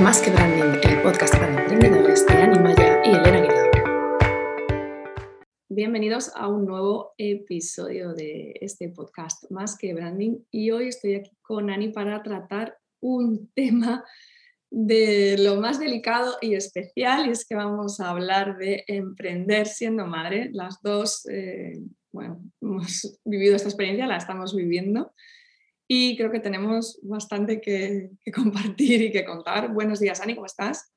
Más que Branding, el podcast para emprendedores de Animaya y Elena Aguilar. Bienvenidos a un nuevo episodio de este podcast Más que Branding y hoy estoy aquí con Ani para tratar un tema de lo más delicado y especial y es que vamos a hablar de emprender siendo madre. Las dos, eh, bueno, hemos vivido esta experiencia, la estamos viviendo y creo que tenemos bastante que, compartir y que contar. Buenos días, Ani, ¿cómo estás?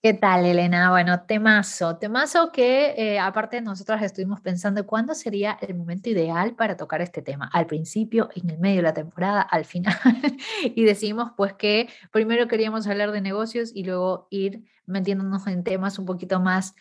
¿Qué tal, Elena? Bueno, temazo, temazo que eh, aparte nosotros estuvimos pensando cuándo sería el momento ideal para tocar este tema, al principio, en el medio de la temporada, al final, y decidimos pues que primero queríamos hablar de negocios y luego ir metiéndonos en temas un poquito más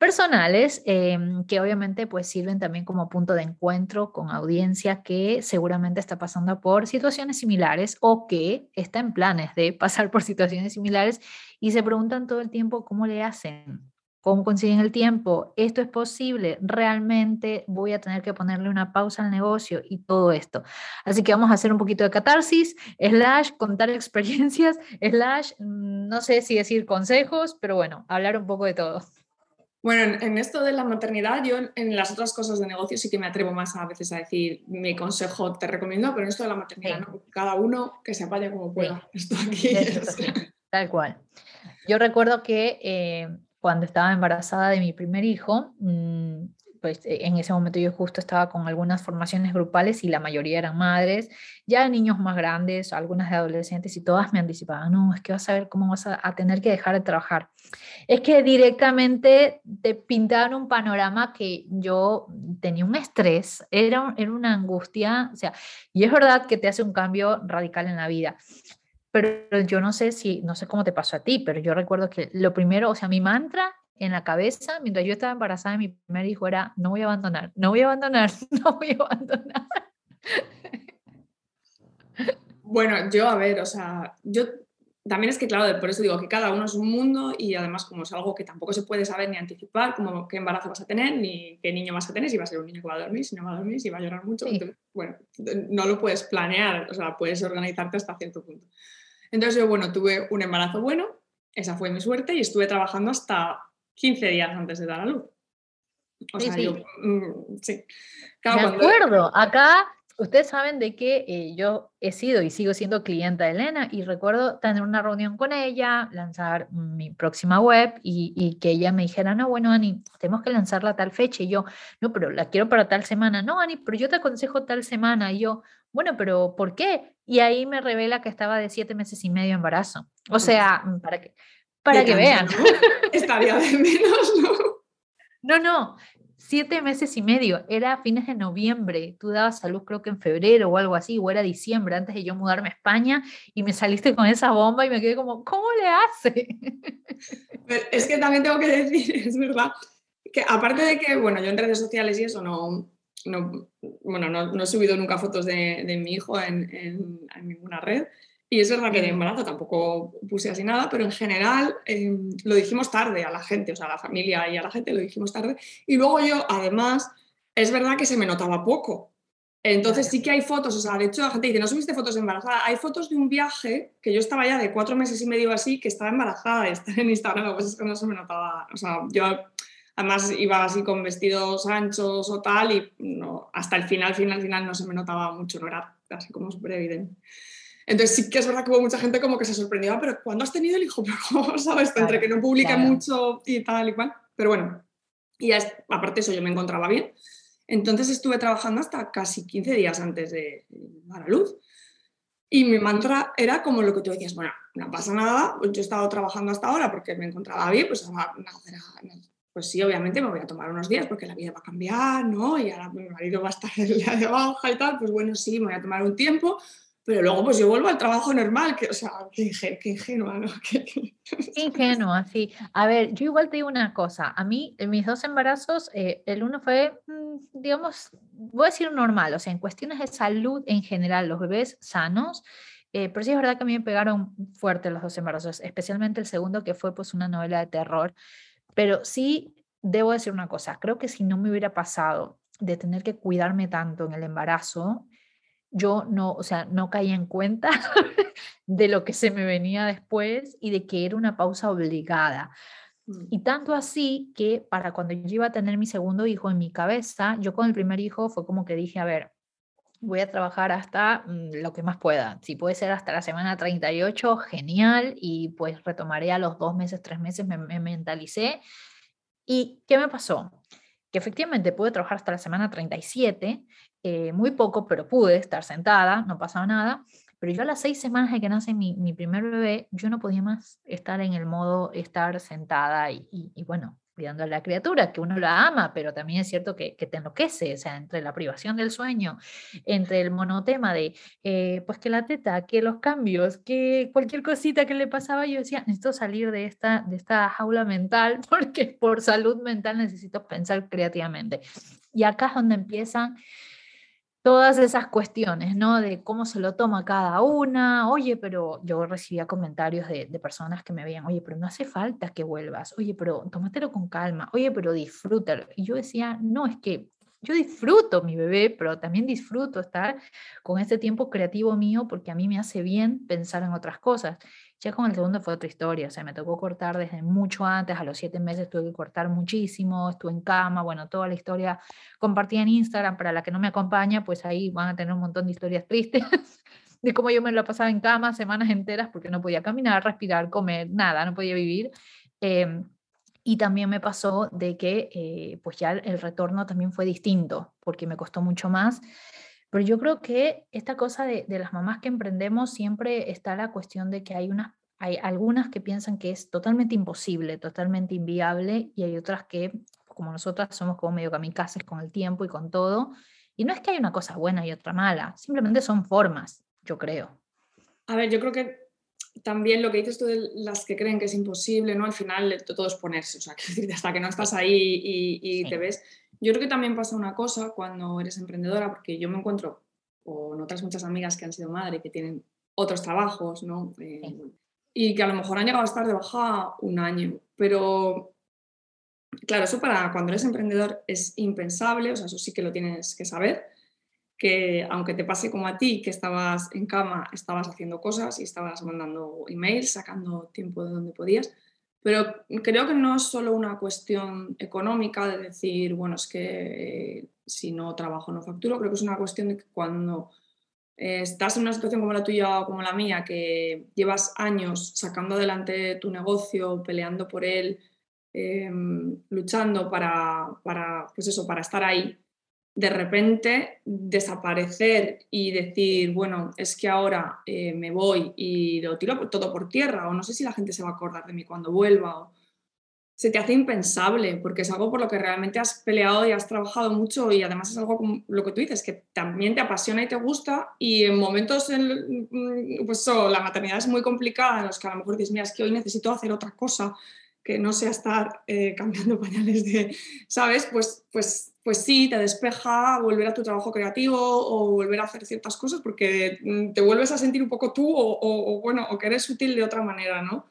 personales em, que obviamente pues sirven también como punto de encuentro con audiencia que seguramente está pasando por situaciones similares o que está en planes de pasar por situaciones similares y se preguntan todo el tiempo cómo le hacen, cómo consiguen el tiempo, esto es posible, realmente voy a tener que ponerle una pausa al negocio y todo esto. Así que vamos a hacer un poquito de catarsis, slash, contar experiencias, slash, mm, no sé si decir consejos, pero bueno, hablar un poco de todo. Bueno, en, esto de la maternidad, yo en, las otras cosas de negocio sí que me atrevo más a veces a decir mi consejo, te recomiendo, pero en esto de la maternidad, ¿no? cada uno que se apañe como pueda. Esto aquí. tal cual. Yo recuerdo que eh, cuando estaba embarazada de mi primer hijo, mm, pues e, en ese momento yo justo estaba con algunas formaciones grupales y la mayoría eran madres, ya niños más grandes, algunas de adolescentes y todas me anticipaban, no, es que vas a ver cómo vas a, tener que dejar de trabajar. Es que directamente te pintaban un panorama que yo tenía un estrés, era, era una angustia, o sea, y es verdad que te hace un cambio radical en la vida. Pero yo no sé si, no sé cómo te pasó a ti, pero yo recuerdo que lo primero, o sea, mi mantra en la cabeza, mientras yo estaba embarazada, mi primer hijo era, no voy a abandonar, no voy a abandonar, no voy a abandonar. Bueno, yo, a ver, o sea, yo también es que, claro, por eso digo que cada uno es un mundo y además como es algo que tampoco se puede saber ni anticipar, como qué embarazo vas a tener, ni qué niño vas a tener, si va a ser un niño que va a dormir, si no va a dormir, si va a llorar mucho. bueno, no lo puedes planear, o sea, puedes organizarte hasta cierto punto. Entonces yo, bueno, tuve un embarazo bueno, esa fue mi suerte y estuve trabajando hasta 15 días antes de dar a luz. O sea, Yo, mm, sí. de acuerdo, acá ustedes saben de que eh, yo he sido y sigo siendo clienta de Elena y recuerdo tener una reunión con ella, lanzar mi próxima web y, y, que ella me dijera, no, bueno, Ani, tenemos que lanzarla a tal fecha y yo, no, pero la quiero para tal semana, no, Ani, pero yo te aconsejo tal semana y yo, bueno, pero ¿por qué? Y ahí me revela que estaba de siete meses y medio embarazo. O sea, para que para que vean. Estaría de menos, ¿no? No, no, siete meses y medio, era fines de noviembre, tú dabas salud creo que en febrero o algo así, o era diciembre antes de yo mudarme a España y me saliste con esa bomba y me quedé como, ¿cómo le hace? Es que también tengo que decir, es verdad, que aparte de que, bueno, yo en redes sociales y eso no, no bueno, no, he subido nunca fotos de, mi hijo en, en ninguna red, y es verdad que de embarazo tampoco puse así nada, pero en general em, lo dijimos tarde a la gente, o sea, a la familia y a la gente lo dijimos tarde. Y luego yo, además, es verdad que se me notaba poco. Entonces sí que hay fotos, o sea, de hecho la gente dice, no subiste fotos embarazada, hay fotos de un viaje que yo estaba ya de cuatro meses y medio así, que estaba embarazada y está en Instagram, pues es que no se me notaba, o sea, yo además iba así con vestidos anchos o tal y no, hasta el final, final, final no se me notaba mucho, no era así como súper evidente. Entonces sí que es verdad que hubo mucha gente como que se sorprendió, ah, pero ¿cuándo has tenido el hijo? Pero ¿cómo sabes? Entre que no publique mucho y tal y cual. Pero bueno, y ya aparte de eso yo me encontraba bien. Entonces estuve trabajando hasta casi 15 días antes de dar a luz. Y mi mantra era como lo que tú decías, bueno, no pasa nada, pues yo he estado trabajando hasta ahora porque me encontraba bien, pues ahora pues sí, obviamente me voy a tomar unos días porque la vida va a cambiar, ¿no? Y ahora mi marido va a estar el día de baja y tal, pues bueno, sí, me voy a tomar un tiempo, pero luego pues yo vuelvo al trabajo normal, que, o sea, qué, ingenua, ¿no? Qué, ingenua, sí. A ver, yo igual te digo una cosa, a mí, en mis dos embarazos, eh, el uno fue, mm, digamos, voy a decir normal, o sea, en cuestiones de salud en general, los bebés sanos, eh, pero sí es verdad que a mí me pegaron fuerte los dos embarazos, especialmente el segundo, que fue pues una novela de terror. Pero sí debo decir una cosa, creo que si no me hubiera pasado de tener que cuidarme tanto en el embarazo, yo no, o sea, no caía en cuenta de lo que se me venía después y de que era una pausa obligada. Mm. Y tanto así que para cuando yo iba a tener mi segundo hijo en mi cabeza, yo con el primer hijo fue como que dije, a ver, voy a trabajar hasta mm, lo que más pueda. Si puede ser hasta la semana 38, genial. Y pues retomaré a los dos meses, tres meses, me, mentalicé. ¿Y qué me pasó? Que efectivamente pude trabajar hasta la semana 37, eh, muy poco, pero pude estar sentada, no pasaba nada. Pero yo a las seis semanas de que nace mi, mi primer bebé, yo no podía más estar en el modo estar sentada y, y, bueno, cuidando a la criatura, que uno la ama, pero también es cierto que, te enloquece, o sea, entre la privación del sueño, entre el monotema de, eh, pues que la teta, que los cambios, que cualquier cosita que le pasaba, yo decía, necesito salir de esta, de esta jaula mental, porque por salud mental necesito pensar creativamente. Y acá es donde empiezan todas esas cuestiones, ¿no? De cómo se lo toma cada una. Oye, pero yo recibía comentarios de, personas que me veían, oye, pero no hace falta que vuelvas. Oye, pero tómatelo con calma. Oye, pero disfrútalo. Y yo decía, no, es que yo disfruto mi bebé, pero también disfruto estar con este tiempo creativo mío porque a mí me hace bien pensar en otras cosas. Ya con el segundo fue otra historia, o sea, me tocó cortar desde mucho antes, a los siete meses tuve que cortar muchísimo, estuve en cama, bueno, toda la historia compartida en Instagram, para la que no me acompaña, pues ahí van a tener un montón de historias tristes de cómo yo me lo pasaba en cama semanas enteras porque no podía caminar, respirar, comer, nada, no podía vivir. Em, y también me pasó de que eh, pues ya el retorno también fue distinto, porque me costó mucho más. Pero yo creo que esta cosa de, las mamás que emprendemos siempre está la cuestión de que hay unas hay algunas que piensan que es totalmente imposible, totalmente inviable, y hay otras que, como nosotras, somos como medio kamikazes con el tiempo y con todo. Y no es que hay una cosa buena y otra mala, simplemente son formas, yo creo. A ver, yo creo que también lo que dices tú de las que creen que es imposible, ¿no? Al final todo es ponerse, o sea, que hasta que no estás ahí y, te ves, yo creo que también pasa una cosa cuando eres emprendedora, porque yo me encuentro con otras muchas amigas que han sido madre, que tienen otros trabajos, ¿no? Eh, y que a lo mejor han llegado a estar de baja un año, pero claro, eso para cuando eres emprendedor es impensable, o sea, eso sí que lo tienes que saber, que aunque te pase como a ti, que estabas en cama, estabas haciendo cosas y estabas mandando emails, sacando tiempo de donde podías, pero creo que no es solo una cuestión económica de decir, bueno, es que eh, si no trabajo no facturo, creo que es una cuestión de que cuando eh, estás en una situación como la tuya o como la mía, que llevas años sacando adelante tu negocio, peleando por él, em, luchando para, para, pues eso, para estar ahí, de repente desaparecer y decir, bueno, es que ahora eh, me voy y lo tiro todo por tierra, o no sé si la gente se va a acordar de mí cuando vuelva, o se te hace impensable, porque es algo por lo que realmente has peleado y has trabajado mucho y además es algo como lo que tú dices, que también te apasiona y te gusta y en momentos, en, mm, pues la maternidad es muy complicada en los que a lo mejor dices, mira, es que hoy necesito hacer otra cosa que no sea estar eh, cambiando pañales de, ¿sabes? Pues, pues, pues sí, te despeja volver a tu trabajo creativo o volver a hacer ciertas cosas porque mm, te vuelves a sentir un poco tú o, bueno, o que eres útil de otra manera, ¿no?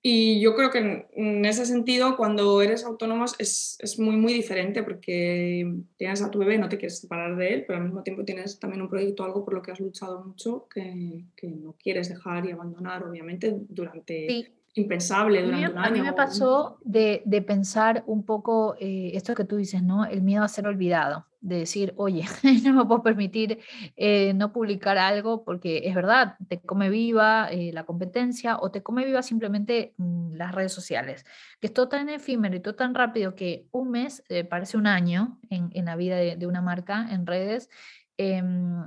Y yo creo que en, ese sentido, cuando eres autónomo es, es, muy, muy diferente porque tienes a tu bebé, no te quieres separar de él, pero al mismo tiempo tienes también un proyecto, algo por lo que has luchado mucho, que, que no quieres dejar y abandonar, obviamente, durante impensable durante un año. A mí me pasó de, de pensar un poco eh, esto que tú dices, ¿no? El miedo a ser olvidado, de decir, oye, no me puedo permitir eh, no publicar algo porque es verdad, te come viva eh, la competencia o te come viva simplemente mm, las redes sociales, que es todo tan efímero y todo tan rápido que un mes parece un año en, en la vida de, de, una marca en redes. Em,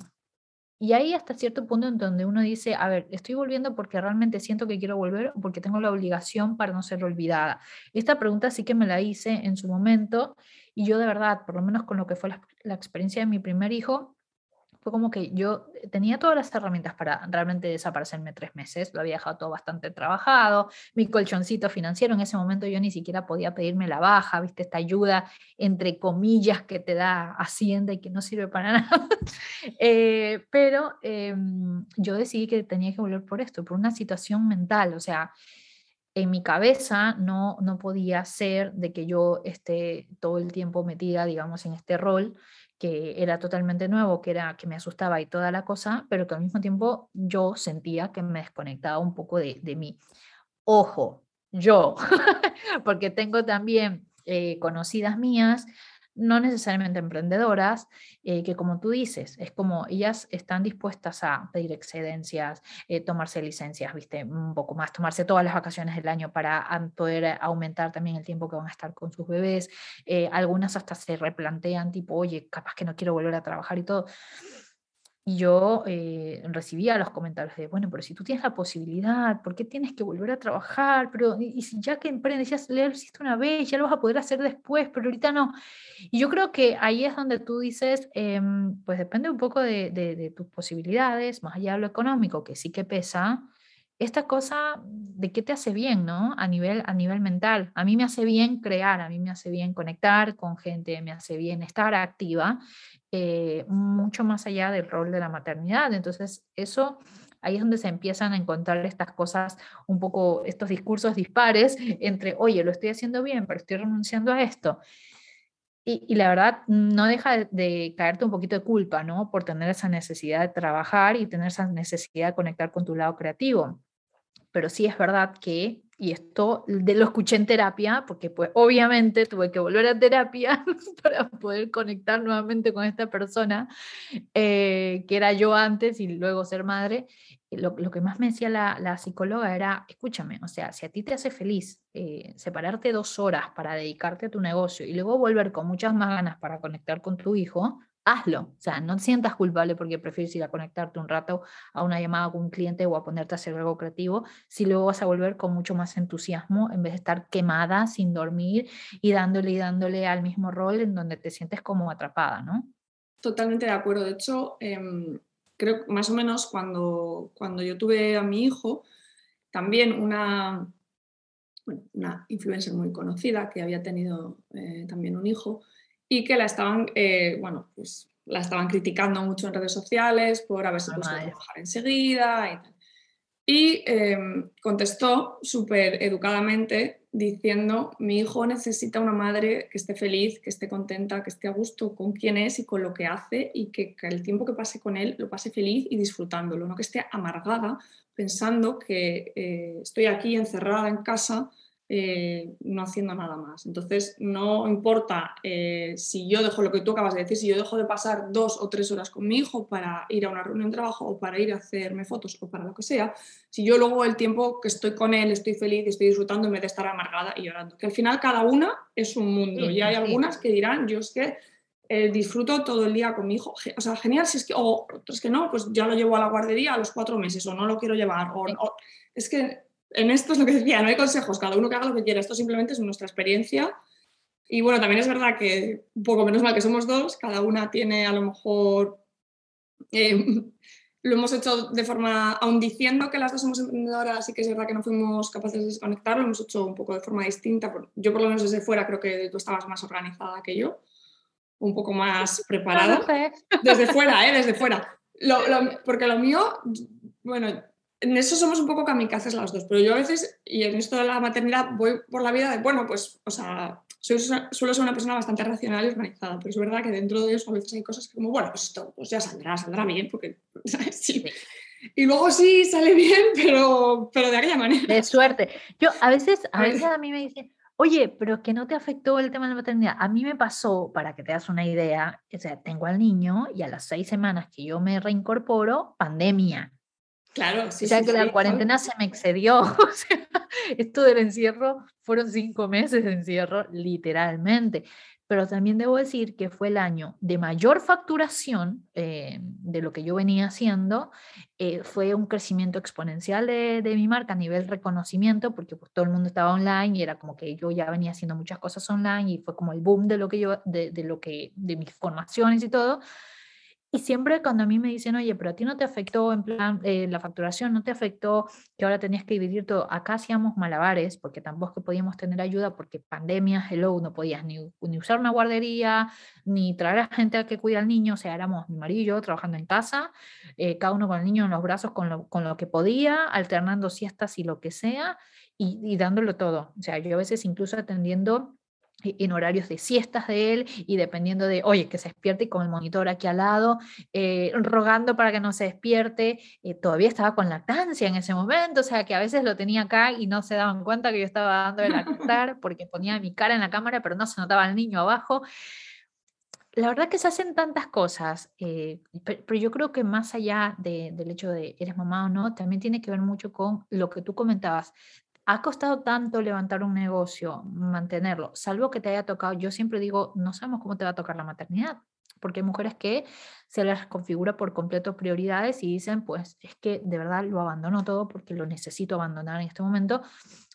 y ahí hasta cierto punto en donde uno dice, a ver, estoy volviendo porque realmente siento que quiero volver o porque tengo la obligación para no ser olvidada. Esta pregunta sí que me la hice en su momento y yo de verdad, por lo menos con lo que fue la, la experiencia de mi primer hijo, fue como que yo tenía todas las herramientas para realmente desaparecerme tres meses, lo había dejado todo bastante trabajado, mi colchoncito financiero, en ese momento yo ni siquiera podía pedirme la baja, viste, esta ayuda entre comillas que te da Hacienda y que no sirve para nada, eh, pero em, yo decidí que tenía que volver por esto, por una situación mental, o sea, en mi cabeza no, no podía ser de que yo esté todo el tiempo metida, digamos, en este rol que era totalmente nuevo, que era que me asustaba y toda la cosa, pero que al mismo tiempo yo sentía que me desconectaba un poco de, de mí. Ojo, yo, porque tengo también eh, conocidas mías no necesariamente emprendedoras, eh, que como tú dices, es como ellas están dispuestas a pedir excedencias, eh, tomarse licencias, viste, un poco más, tomarse todas las vacaciones del año para poder aumentar también el tiempo que van a estar con sus bebés. Eh, algunas hasta se replantean tipo, oye, capaz que no quiero volver a trabajar y todo. Yo eh, recibía los comentarios de, bueno, pero si tú tienes la posibilidad, ¿por qué tienes que volver a trabajar? Pero, y, si ya que emprendes, ya lo hiciste una vez, ya lo vas a poder hacer después, pero ahorita no. Y yo creo que ahí es donde tú dices, em, pues depende un poco de, de, tus posibilidades, más allá de lo económico, que sí que pesa, esta cosa de qué te hace bien, ¿no? A nivel, a nivel mental. A mí me hace bien crear, a mí me hace bien conectar con gente, me hace bien estar activa eh, mucho más allá del rol de la maternidad. Entonces, eso ahí es donde se empiezan a encontrar estas cosas, un poco estos discursos dispares entre, oye, lo estoy haciendo bien, pero estoy renunciando a esto. Y, la verdad, no deja de, de, caerte un poquito de culpa, ¿no? Por tener esa necesidad de trabajar y tener esa necesidad de conectar con tu lado creativo. Pero sí es verdad que y esto de lo escuché en terapia, porque pues obviamente tuve que volver a terapia para poder conectar nuevamente con esta persona, eh, que era yo antes y luego ser madre. Lo, lo que más me decía la, la, psicóloga era, escúchame, o sea, si a ti te hace feliz eh, separarte dos horas para dedicarte a tu negocio y luego volver con muchas más ganas para conectar con tu hijo, hazlo. O sea, no te sientas culpable porque prefieres ir a conectarte un rato a una llamada con un cliente o a ponerte a hacer algo creativo, si luego vas a volver con mucho más entusiasmo en vez de estar quemada sin dormir y dándole y dándole al mismo rol en donde te sientes como atrapada, ¿no? Totalmente de acuerdo. De hecho, em, creo que más o menos cuando, cuando yo tuve a mi hijo, también una, una influencer muy conocida que había tenido eh, también un hijo, y que la estaban, eh, bueno, pues la estaban criticando mucho en redes sociales por haberse puesto a trabajar enseguida y tal. Y em, contestó súper educadamente diciendo, mi hijo necesita una madre que esté feliz, que esté contenta, que esté a gusto con quién es y con lo que hace y que, el tiempo que pase con él lo pase feliz y disfrutándolo, no que esté amargada pensando que eh, estoy aquí encerrada en casa eh, no haciendo nada más. Entonces, no importa eh, si yo dejo lo que tú acabas de decir, si yo dejo de pasar dos o tres horas con mi hijo para ir a una reunión de trabajo o para ir a hacerme fotos o para lo que sea, si yo luego el tiempo que estoy con él estoy feliz y estoy disfrutando en vez de estar amargada y llorando. Que al final cada una es un mundo y hay algunas que dirán, yo es que eh, disfruto todo el día con mi hijo. O sea, genial, si es que, o es que no, pues ya lo llevo a la guardería a los cuatro meses o no lo quiero llevar. o es que en esto es lo que decía, no hay consejos, cada uno que haga lo que quiera, esto simplemente es nuestra experiencia. Y bueno, también es verdad que un poco menos mal que somos dos, cada una tiene a lo mejor, eh, lo hemos hecho de forma, aun diciendo que las dos somos emprendedoras y que es verdad que no fuimos capaces de desconectar, lo hemos hecho un poco de forma distinta. Yo por lo menos desde fuera creo que tú estabas más organizada que yo, un poco más preparada. Desde fuera, ¿eh? Desde fuera. porque lo mío, bueno, en eso somos un poco kamikazes las dos, pero yo a veces, y en esto de la maternidad, voy por la vida de, bueno, pues, o sea, soy, suelo ser una persona bastante racional y organizada, pero es verdad que dentro de eso a veces hay cosas que como, bueno, pues esto pues ya saldrá, saldrá bien, porque, Sí. Y luego sí sale bien, pero, pero de aquella manera. De suerte. Yo a veces, a veces a mí me dicen, oye, pero que no te afectó el tema de la maternidad. A mí me pasó, para que te das una idea, o sea, tengo al niño y a las seis semanas que yo me reincorporo, pandemia. Claro, sí. O sea que la cuarentena se me excedió. O sea, esto del encierro fueron cinco meses de encierro, literalmente. Pero también debo decir que fue el año de mayor facturación eh, de lo que yo venía haciendo. Eh, fue un crecimiento exponencial de, de, mi marca a nivel reconocimiento, porque pues, todo el mundo estaba online y era como que yo ya venía haciendo muchas cosas online y fue como el boom de lo que yo, de, de lo que, de mis formaciones y todo. Y siempre cuando a mí me dicen, oye, pero a ti no te afectó en plan eh, la facturación, no te afectó que ahora tenías que dividir todo. Acá hacíamos malabares porque tampoco podíamos tener ayuda porque pandemia, hello, no podías ni, ni usar una guardería, ni traer a gente a que cuida al niño. O sea, éramos mi marido y yo trabajando en casa, eh, cada uno con el niño en los brazos con lo, con lo que podía, alternando siestas y lo que sea, y, y dándolo todo. O sea, yo a veces incluso atendiendo en horarios de siestas de él y dependiendo de, oye, que se despierte con el monitor aquí al lado, eh, rogando para que no se despierte. Eh, todavía estaba con lactancia en ese momento, o sea que a veces lo tenía acá y no se daban cuenta que yo estaba dando de lactar porque ponía mi cara en la cámara, pero no se notaba el niño abajo. La verdad que se hacen tantas cosas, eh, pero, yo creo que más allá del hecho de eres mamá o no, también tiene que ver mucho con lo que tú comentabas, ha costado tanto levantar un negocio, mantenerlo, salvo que te haya tocado, yo siempre digo, no sabemos cómo te va a tocar la maternidad, porque hay mujeres que se les configura por completo prioridades y dicen, pues es que de verdad lo abandono todo porque lo necesito abandonar en este momento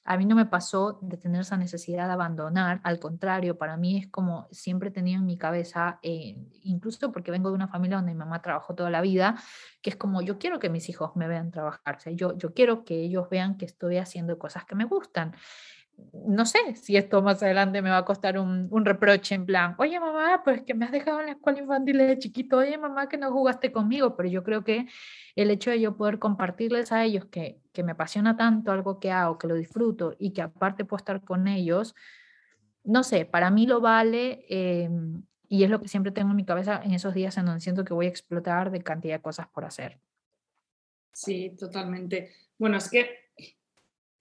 a mí no me pasó de tener esa necesidad de abandonar, al contrario, para mí es como siempre tenido en mi cabeza, eh, incluso porque vengo de una familia donde mi mamá trabajó toda la vida, que es como yo quiero que mis hijos me vean trabajar, yo, yo quiero que ellos vean que estoy haciendo cosas que me gustan no sé si esto más adelante me va a costar un, reproche en plan, oye mamá, pues que me has dejado en la escuela infantil de chiquito, oye mamá que no jugaste conmigo, pero yo creo que el hecho de yo poder compartirles a ellos que, que me apasiona tanto algo que hago, que lo disfruto y que aparte puedo estar con ellos, no sé, para mí lo vale em, y es lo que siempre tengo en mi cabeza en esos días en donde siento que voy a explotar de cantidad de cosas por hacer. Sí, totalmente. Bueno, es que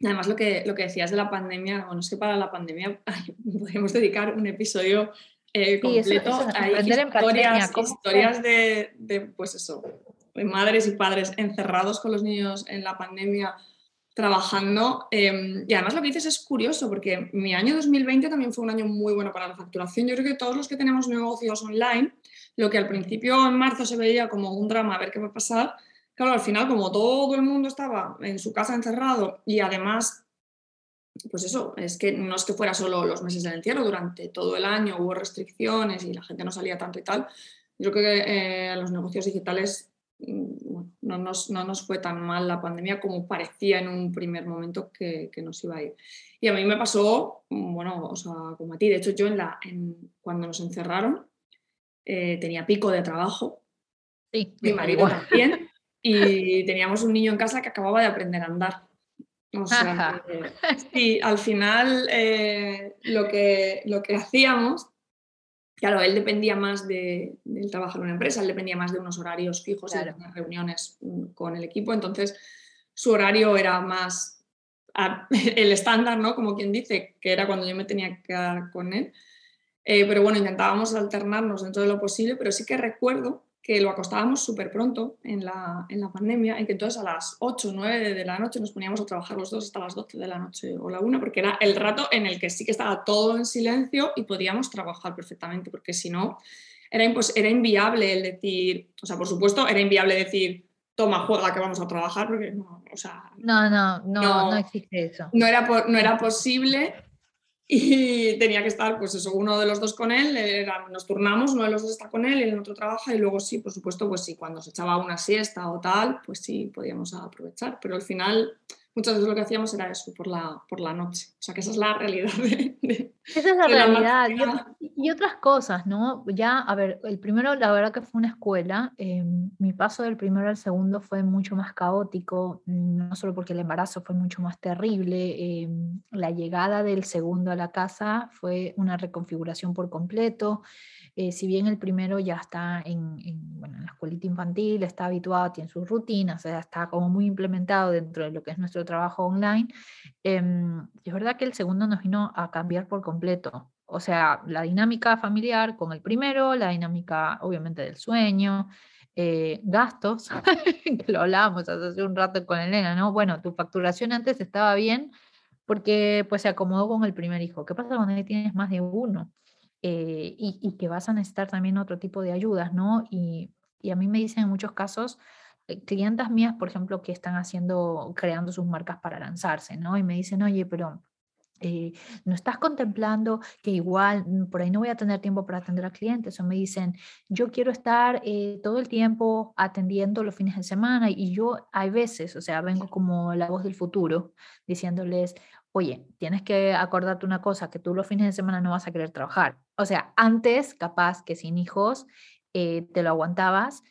Además, lo que, lo que decías de la pandemia, bueno, es que para la pandemia podríamos dedicar un episodio eh, completo a historias, historias de, de, pues eso, de madres y padres encerrados con los niños en la pandemia trabajando. Em, y además lo que dices es curioso, porque mi año 2020 también fue un año muy bueno para la facturación. Yo creo que todos los que tenemos negocios online, lo que al principio en marzo se veía como un drama, a ver qué va a pasar, Claro, al final, como todo el mundo estaba en su casa encerrado y además, pues eso, es que no es que fuera solo los meses del encierro, durante todo el año hubo restricciones y la gente no salía tanto y tal. Yo creo que eh, los negocios digitales mm, no, nos, no, nos, fue tan mal la pandemia como parecía en un primer momento que, que, nos iba a ir. Y a mí me pasó, bueno, o sea, como a ti, de hecho yo en la, en, cuando nos encerraron eh, tenía pico de trabajo. Sí, mi marido también y teníamos un niño en casa que acababa de aprender a andar. O sea, sí, al final eh, lo, que, lo que hacíamos, claro, él dependía más de, del trabajo en una empresa, él dependía más de unos horarios fijos y de reuniones mm, con el equipo, entonces su horario era más el estándar, ¿no? Como quien dice, que era cuando yo me tenía que quedar con él. Eh, pero bueno, intentábamos alternarnos dentro de lo posible, pero sí que recuerdo que lo acostábamos súper pronto en la, en la, pandemia y que entonces a las 8 o 9 de la noche nos poníamos a trabajar los dos hasta las 12 de la noche o la 1, porque era el rato en el que sí que estaba todo en silencio y podíamos trabajar perfectamente, porque si no, era, era inviable el decir, o sea, por supuesto, era inviable decir, toma, juega que vamos a trabajar, porque no, o sea... No, no, no, no, no existe eso. No era, no era posible y tenía que estar, pues eso, uno de los dos con él, era, nos turnamos, uno de los dos está con él el otro trabaja y luego sí, por supuesto, pues sí, cuando se echaba una siesta o tal, pues sí, podíamos aprovechar, pero al final muchas veces lo que hacíamos era eso, por la, por la noche. O sea, que esa es la realidad. Esa es la realidad. y, otras cosas, ¿no? Ya, a ver, el primero, la verdad que fue una escuela. Em, mi paso del primero al segundo fue mucho más caótico, no solo porque el embarazo fue mucho más terrible. Em, la llegada del segundo a la casa fue una reconfiguración por completo. Eh, si bien el primero ya está en, la escuelita infantil, está habituado, tiene sus rutinas, o sea, está como muy implementado dentro de lo que es nuestro trabajo online, em, es verdad que el segundo nos vino a cambiar por completo. O sea, la dinámica familiar con el primero, la dinámica obviamente del sueño, eh, gastos, que lo hablábamos hace un rato con Elena, ¿no? Bueno, tu facturación antes estaba bien porque pues se acomodó con el primer hijo. ¿Qué pasa cuando tienes más de uno? Eh, y, que vas a necesitar también otro tipo de ayudas, ¿no? Y, a mí me dicen en muchos casos, eh, mías, por ejemplo, que están haciendo, creando sus marcas para lanzarse, ¿no? Y me dicen, oye, pero eh, no estás contemplando que igual mm, por ahí no voy a tener tiempo para atender a clientes o me dicen, yo quiero estar todo el tiempo atendiendo los fines de semana y yo hay veces, o sea, vengo como la voz del futuro diciéndoles, oye, tienes que acordarte una cosa, que tú los fines de semana no vas a querer trabajar. O sea, antes, capaz que sin hijos, eh, te lo aguantabas,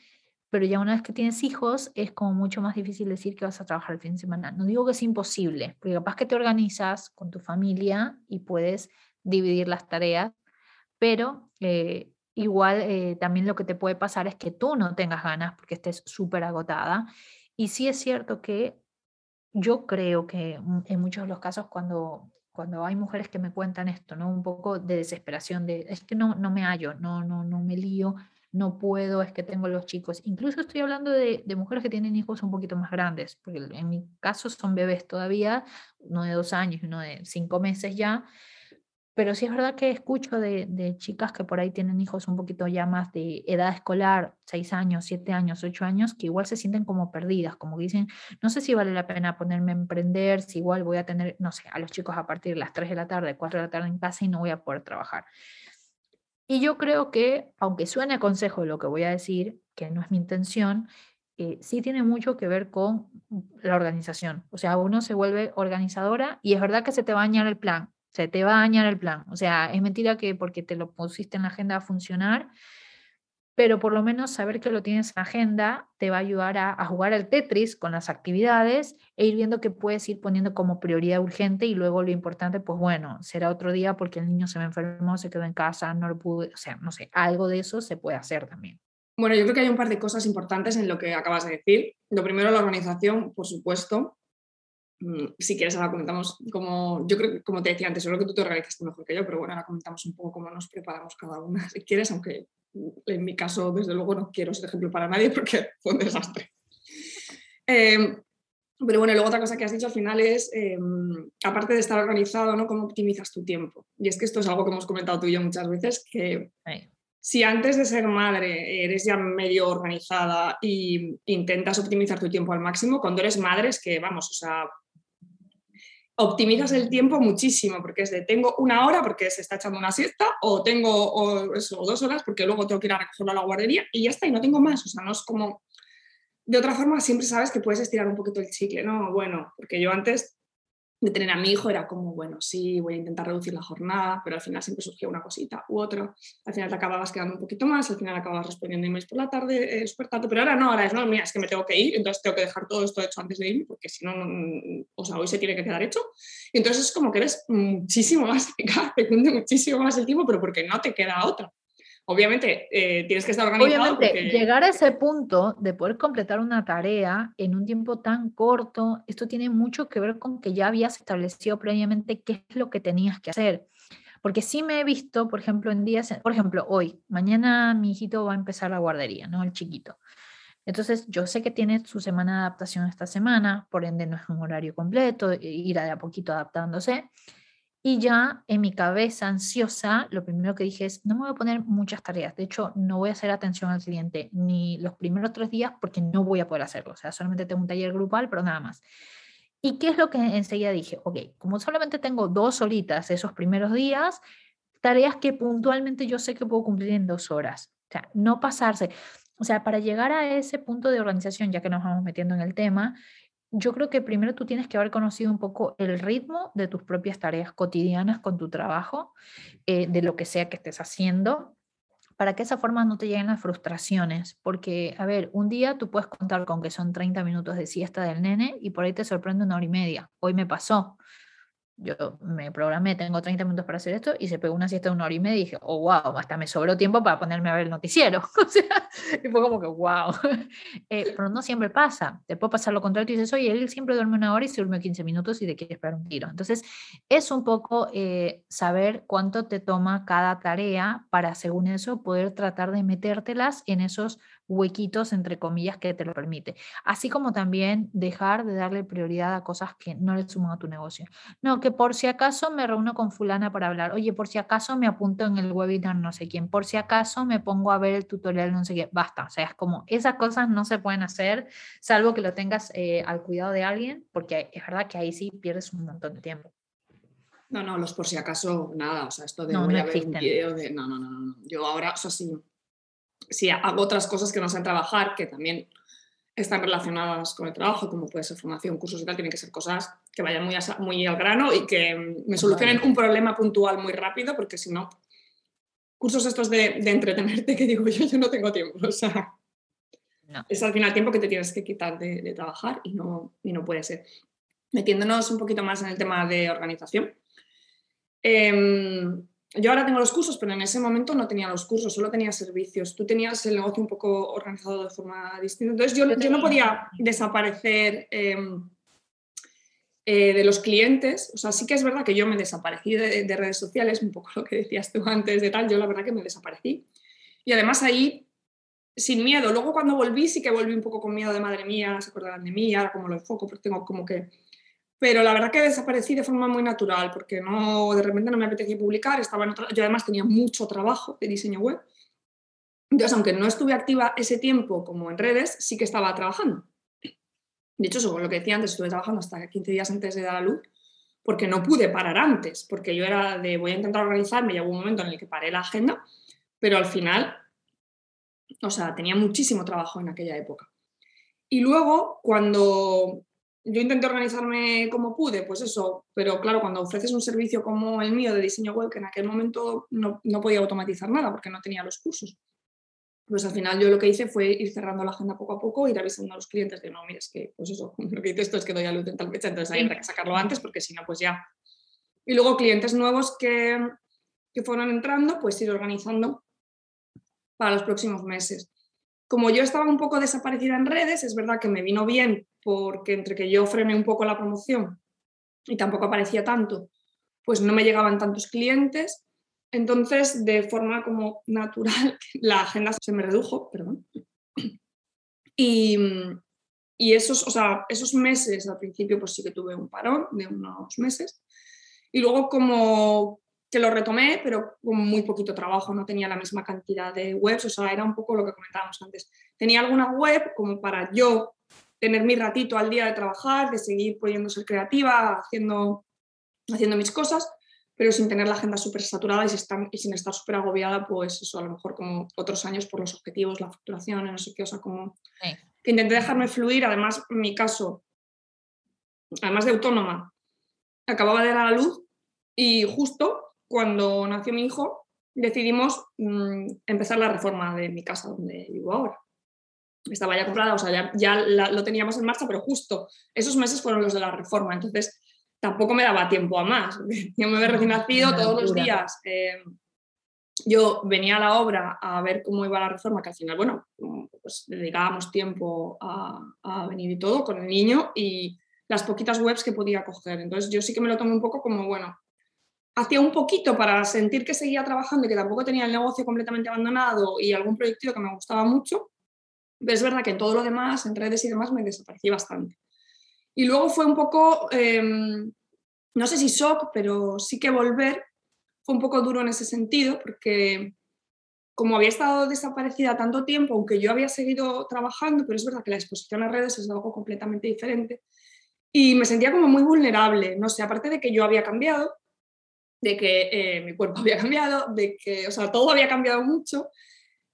pero ya una vez que tienes hijos, es como mucho más difícil decir que vas a trabajar el fin de semana. No digo que es imposible, porque capaz que te organizas con tu familia y puedes dividir las tareas, pero eh, igual eh, también lo que te puede pasar es que tú no tengas ganas porque estés súper agotada. Y sí es cierto que yo creo que en muchos de los casos cuando, cuando hay mujeres que me cuentan esto, ¿no? Un poco de desesperación, de es que no, no me hallo, no, no, no me lío, no puedo, es que tengo los chicos. Incluso estoy hablando de, mujeres que tienen hijos un poquito más grandes, porque en mi caso son bebés todavía, uno de dos años uno de cinco meses ya. Pero sí es verdad que escucho de, chicas que por ahí tienen hijos un poquito ya más de edad escolar, seis años, siete años, ocho años, que igual se sienten como perdidas, como que dicen, no sé si vale la pena ponerme a emprender, si igual voy a tener, no sé, a los chicos a partir de las tres de la tarde, cuatro de la tarde en casa y no voy a poder trabajar. Y yo creo que, aunque suene a consejo lo que voy a decir, que no es mi intención, eh, sí tiene mucho que ver con la organización. O sea, uno se vuelve organizadora y es verdad que se te va a dañar el plan, se te va a dañar el plan. O sea, es mentira que porque te lo pusiste en la agenda a funcionar, pero por lo menos saber que lo tienes en agenda te va a ayudar a, jugar al Tetris con las actividades e ir viendo que puedes ir poniendo como prioridad urgente y luego lo importante, pues bueno, será otro día porque el niño se me enfermó, se quedó en casa, no lo pude, o sea, no sé, algo de eso se puede hacer también. Bueno, yo creo que hay un par de cosas importantes en lo que acabas de decir. Lo primero, la organización, por supuesto. Mm, si quieres, ahora comentamos cómo, yo creo que como te decía antes, seguro que tú te organizaste mejor que yo, pero bueno, ahora comentamos un poco cómo nos preparamos cada una, si quieres, aunque en mi caso, desde luego, no quiero ser ejemplo para nadie porque fue un desastre. Em, pero bueno, luego otra cosa que has dicho al final es, em, aparte de estar organizado, ¿no? ¿Cómo optimizas tu tiempo? Y es que esto es algo que hemos comentado tú y yo muchas veces, que si antes de ser madre eres ya medio organizada e intentas optimizar tu tiempo al máximo, cuando eres madre es que, vamos, o sea, optimizas el tiempo muchísimo, porque es de tengo una hora porque se está echando una siesta, o tengo o eso, dos horas porque luego tengo que ir a recogerlo a la guardería y ya está, y no tengo más. O sea, no es como. De otra forma, siempre sabes que puedes estirar un poquito el chicle, ¿no? Bueno, porque yo antes de tener a mi hijo era como, bueno, sí, voy a intentar reducir la jornada, pero al final siempre surgía una cosita u otra. Al final te acababas quedando un poquito más, al final acababas respondiendo emails por la tarde, eh, súper tarde, pero ahora no, ahora es, no, mira, es que me tengo que ir, entonces tengo que dejar todo esto hecho antes de irme, porque si no, o sea, hoy se tiene que quedar hecho. Y entonces es como que eres muchísimo más eficaz, te cunde muchísimo más el tiempo, pero porque no te queda otra obviamente eh, tienes que estar organizado. Obviamente, llegar a ese punto de poder completar una tarea en un tiempo tan corto, esto tiene mucho que ver con que ya habías establecido previamente qué es lo que tenías que hacer. Porque sí me he visto, por ejemplo, en días, por ejemplo, hoy, mañana mi hijito va a empezar la guardería, ¿no? El chiquito. Entonces, yo sé que tiene su semana de adaptación esta semana, por ende no es un horario completo, irá de a poquito adaptándose. Y ya en mi cabeza ansiosa, lo primero que dije es, no me voy a poner muchas tareas. De hecho, no voy a hacer atención al cliente ni los primeros tres días porque no voy a poder hacerlo. O sea, solamente tengo un taller grupal, pero nada más. ¿Y qué es lo que enseguida dije? Ok, como solamente tengo dos horitas esos primeros días, tareas que puntualmente yo sé que puedo cumplir en dos horas. O sea, no pasarse. O sea, para llegar a ese punto de organización, ya que nos vamos metiendo en el tema, yo creo que primero tú tienes que haber conocido un poco el ritmo de tus propias tareas cotidianas con tu trabajo, eh, de lo que sea que estés haciendo, para que esa forma no te lleguen las frustraciones. Porque, a ver, un día tú puedes contar con que son 30 minutos de siesta del nene y por ahí te sorprende una hora y media. Hoy me pasó yo me programé, tengo 30 minutos para hacer esto y se pegó una siesta de una hora y media y dije, oh, wow, hasta me sobró tiempo para ponerme a ver el noticiero. o sea, y fue como que, wow. Eh, pero no siempre pasa. Te puede pasar lo contrario y dices, oye, él siempre duerme una hora y se duerme 15 minutos y te quiere esperar un tiro. Entonces, es un poco eh, saber cuánto te toma cada tarea para, según eso, poder tratar de metértelas en esos huequitos, entre comillas, que te lo permite. Así como también dejar de darle prioridad a cosas que no le suman a tu negocio. No, que por si acaso me reúno con fulana para hablar, oye, por si acaso me apunto en el webinar no sé quién, por si acaso me pongo a ver el tutorial no sé qué, basta. O sea, es como esas cosas no se pueden hacer, salvo que lo tengas eh, al cuidado de alguien, porque es verdad que ahí sí pierdes un montón de tiempo. No, no, los por si acaso, nada, o sea, esto de no, voy a ver un video de... No, no, no, no, yo ahora, o sea, sí, si hago otras cosas que no sean trabajar, que también están relacionadas con el trabajo, como puede ser formación, cursos y tal, tienen que ser cosas que vayan muy, muy al grano y que me solucionen un problema puntual muy rápido, porque si no, cursos estos de, entretenerte que digo yo, yo no tengo tiempo, o sea, es al final tiempo que te tienes que quitar de, trabajar y no, y no puede ser. Metiéndonos un poquito más en el tema de organización, Em, yo ahora tengo los cursos, pero en ese momento no tenía los cursos, solo tenía servicios. Tú tenías el negocio un poco organizado de forma distinta. Entonces yo, yo no podía desaparecer em, eh, de los clientes. O sea, sí que es verdad que yo me desaparecí de, redes sociales, un poco lo que decías tú antes de tal, yo la verdad que me desaparecí. Y además ahí, sin miedo. Luego cuando volví, sí que volví un poco con miedo de madre mía, se acordarán de mí, ahora como lo enfoco, porque tengo como que pero la verdad que desaparecí de forma muy natural porque no, de repente no me apetecía publicar, estaba en yo además tenía mucho trabajo de diseño web. Entonces, aunque no estuve activa ese tiempo como en redes, sí que estaba trabajando. De hecho, eso lo que decía antes, estuve trabajando hasta 15 días antes de dar a luz, porque no pude parar antes, porque yo era de voy a intentar organizarme y hubo un momento en el que paré la agenda, pero al final, o sea, tenía muchísimo trabajo en aquella época. Y luego, cuando yo intenté organizarme como pude, pues eso, pero claro, cuando ofreces un servicio como el mío de diseño web, que en aquel momento no, podía automatizar nada porque no tenía los cursos, pues al final yo lo que hice fue ir cerrando la agenda poco a poco, ir avisando a los clientes de no, mira, es que, pues eso, lo que hice esto es que doy a luz en tal fecha, entonces hay que sacarlo antes porque si no, pues ya. Y luego clientes nuevos que, que fueron entrando, pues ir organizando para los próximos meses. Como yo estaba un poco desaparecida en redes, es verdad que me vino bien porque entre que yo frené un poco la promoción y tampoco aparecía tanto, pues no me llegaban tantos clientes. Entonces, de forma como natural, la agenda se me redujo, perdón. Y, esos, o sea, esos meses al principio, pues sí que tuve un parón de unos meses. Y luego como que lo retomé, pero con muy poquito trabajo, no tenía la misma cantidad de webs, o sea, era un poco lo que comentábamos antes. Tenía alguna web como para yo tener mi ratito al día de trabajar, de seguir pudiendo ser creativa, haciendo, haciendo mis cosas, pero sin tener la agenda súper saturada y, sin estar súper agobiada, pues eso, a lo mejor como otros años por los objetivos, la facturación, no sé qué, o sea, como que intenté dejarme fluir, además, en mi caso, además de autónoma, acababa de dar a la luz y justo cuando nació mi hijo decidimos mm, empezar la reforma de mi casa donde vivo ahora estaba ya comprada, o sea, ya, lo teníamos en marcha, pero justo esos meses fueron los de la reforma, entonces tampoco me daba tiempo a más. Yo me había recién nacido todos los días. Eh, yo venía a la obra a ver cómo iba la reforma, que al final, bueno, pues dedicábamos tiempo a, a venir y todo con el niño y las poquitas webs que podía coger. Entonces yo sí que me lo tomé un poco como, bueno, hacía un poquito para sentir que seguía trabajando y que tampoco tenía el negocio completamente abandonado y algún proyecto que me gustaba mucho, pero es verdad que en todo lo demás, en redes y demás, me desaparecí bastante. Y luego fue un poco, em, no sé si shock, pero sí que volver fue un poco duro en ese sentido, porque como había estado desaparecida tanto tiempo, aunque yo había seguido trabajando, pero es verdad que la exposición a redes es algo completamente diferente, y me sentía como muy vulnerable, no sé, aparte de que yo había cambiado, de que eh, mi cuerpo había cambiado, de que, o sea, todo había cambiado mucho,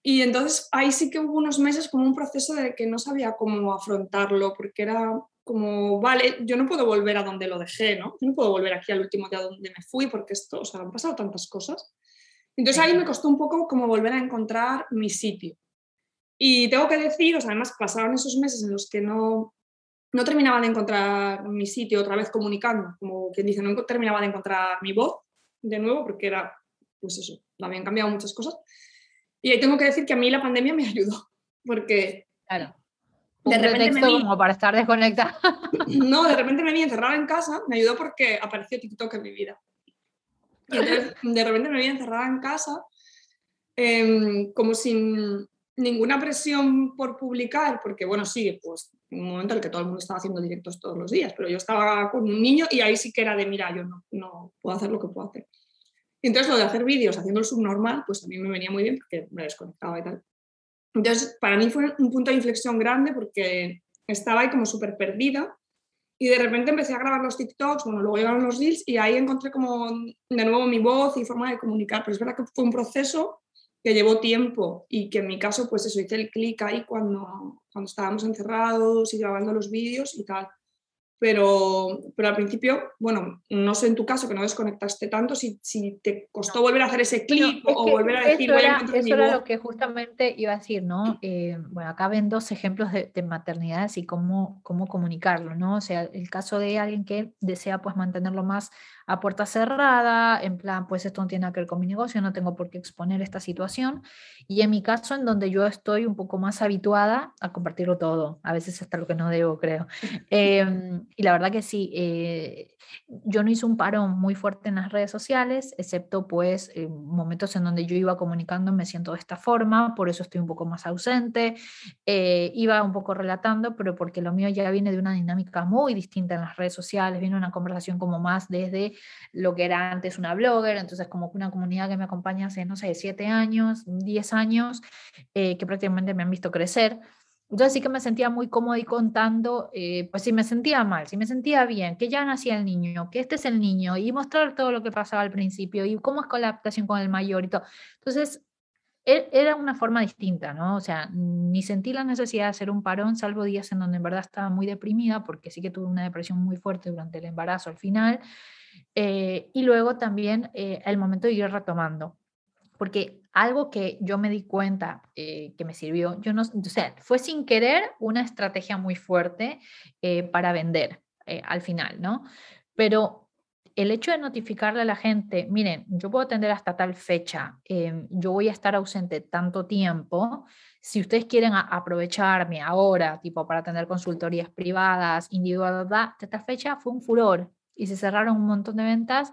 y entonces ahí sí que hubo unos meses como un proceso de que no sabía cómo afrontarlo, porque era como, vale, yo no puedo volver a donde lo dejé, ¿no? Yo no puedo volver aquí al último día donde me fui, porque esto, o sea, han pasado tantas cosas. Entonces ahí me costó un poco como volver a encontrar mi sitio. Y tengo que decir, o sea, además pasaron esos meses en los que no, no terminaba de encontrar mi sitio otra vez comunicando, como quien dice, no terminaba de encontrar mi voz de nuevo, porque era, pues eso, habían cambiado muchas cosas. Y ahí tengo que decir que a mí la pandemia me ayudó, porque... Claro. de repente me vi, como para estar desconectada. No, de repente me vi encerrada en casa, me ayudó porque apareció TikTok en mi vida. Y entonces, de repente me vi encerrada en casa, em, como sin ninguna presión por publicar, porque bueno, sí, pues un momento en el que todo el mundo estaba haciendo directos todos los días, pero yo estaba con un niño y ahí sí que era de, mira, yo no, no puedo hacer lo que puedo hacer. Y entonces lo de hacer vídeos haciendo el subnormal, pues a mí me venía muy bien porque me desconectaba y tal. Entonces, para mí fue un punto de inflexión grande porque estaba ahí como súper perdida y de repente empecé a grabar los TikToks, bueno, luego llegaron los Reels y ahí encontré como de nuevo mi voz y forma de comunicar, pero es verdad que fue un proceso que llevó tiempo y que en mi caso, pues eso, hice el clic ahí cuando, cuando estábamos encerrados y grabando los vídeos y tal. pero, pero al principio, bueno, no sé en tu caso que no desconectaste tanto, si, si te costó volver a hacer ese clip o volver a decir, eso era, eso era lo que justamente iba a decir, ¿no? Eh, bueno, acá ven dos ejemplos de, de, maternidades y cómo, cómo comunicarlo, ¿no? O sea, el caso de alguien que desea pues mantenerlo más a puerta cerrada, en plan, pues esto no tiene nada que ver con mi negocio, no tengo por qué exponer esta situación. Y en mi caso, en donde yo estoy un poco más habituada a compartirlo todo, a veces hasta lo que no debo, creo. Em, y la verdad que sí, eh, yo no hice un parón muy fuerte en las redes sociales, excepto pues momentos en donde yo iba comunicando, me siento de esta forma, por eso estoy un poco más ausente, eh, iba un poco relatando, pero porque lo mío ya viene de una dinámica muy distinta en las redes sociales, viene una conversación como más desde lo que era antes una blogger, entonces como una comunidad que me acompaña hace, no sé, siete años, diez años, eh, que prácticamente me han visto crecer. Entonces sí que me sentía muy cómoda y contando, eh, pues si me sentía mal, si me sentía bien, que ya nacía el niño, que este es el niño, y mostrar todo lo que pasaba al principio, y cómo es con la adaptación con el mayor y todo. Entonces, e, era una forma distinta, ¿no? O sea, ni sentí la necesidad de hacer un parón, salvo días en donde en verdad estaba muy deprimida, porque sí que tuve una depresión muy fuerte durante el embarazo al final, eh, y luego también eh, el momento de ir retomando porque algo que yo me di cuenta eh, que me sirvió, yo no, o sea, fue sin querer una estrategia muy fuerte eh, para vender eh, al final, ¿no? Pero el hecho de notificarle a la gente, miren, yo puedo atender hasta tal fecha, em, yo voy a estar ausente tanto tiempo, si ustedes quieren aprovecharme ahora, tipo para atender consultorías privadas, individual, de esta fecha fue un furor y se cerraron un montón de ventas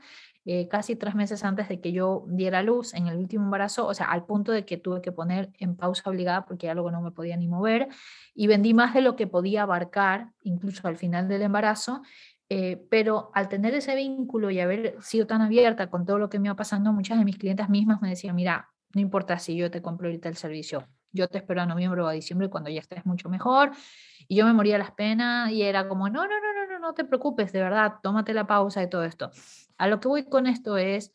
eh, casi tres meses antes de que yo diera luz en el último embarazo, o sea, al punto de que tuve que poner en pausa obligada porque ya luego no me podía ni mover y vendí más de lo que podía abarcar, incluso al final del embarazo. Eh, pero al tener ese vínculo y haber sido tan abierta con todo lo que me iba pasando, muchas de mis clientes mismas me decían, mira, no importa si yo te compro ahorita el servicio, yo te espero a noviembre o a diciembre cuando ya estés mucho mejor. Y yo me moría las penas y era como, no, no, no, no, no, te preocupes, de verdad, tómate la pausa y todo esto. A lo que voy con esto es,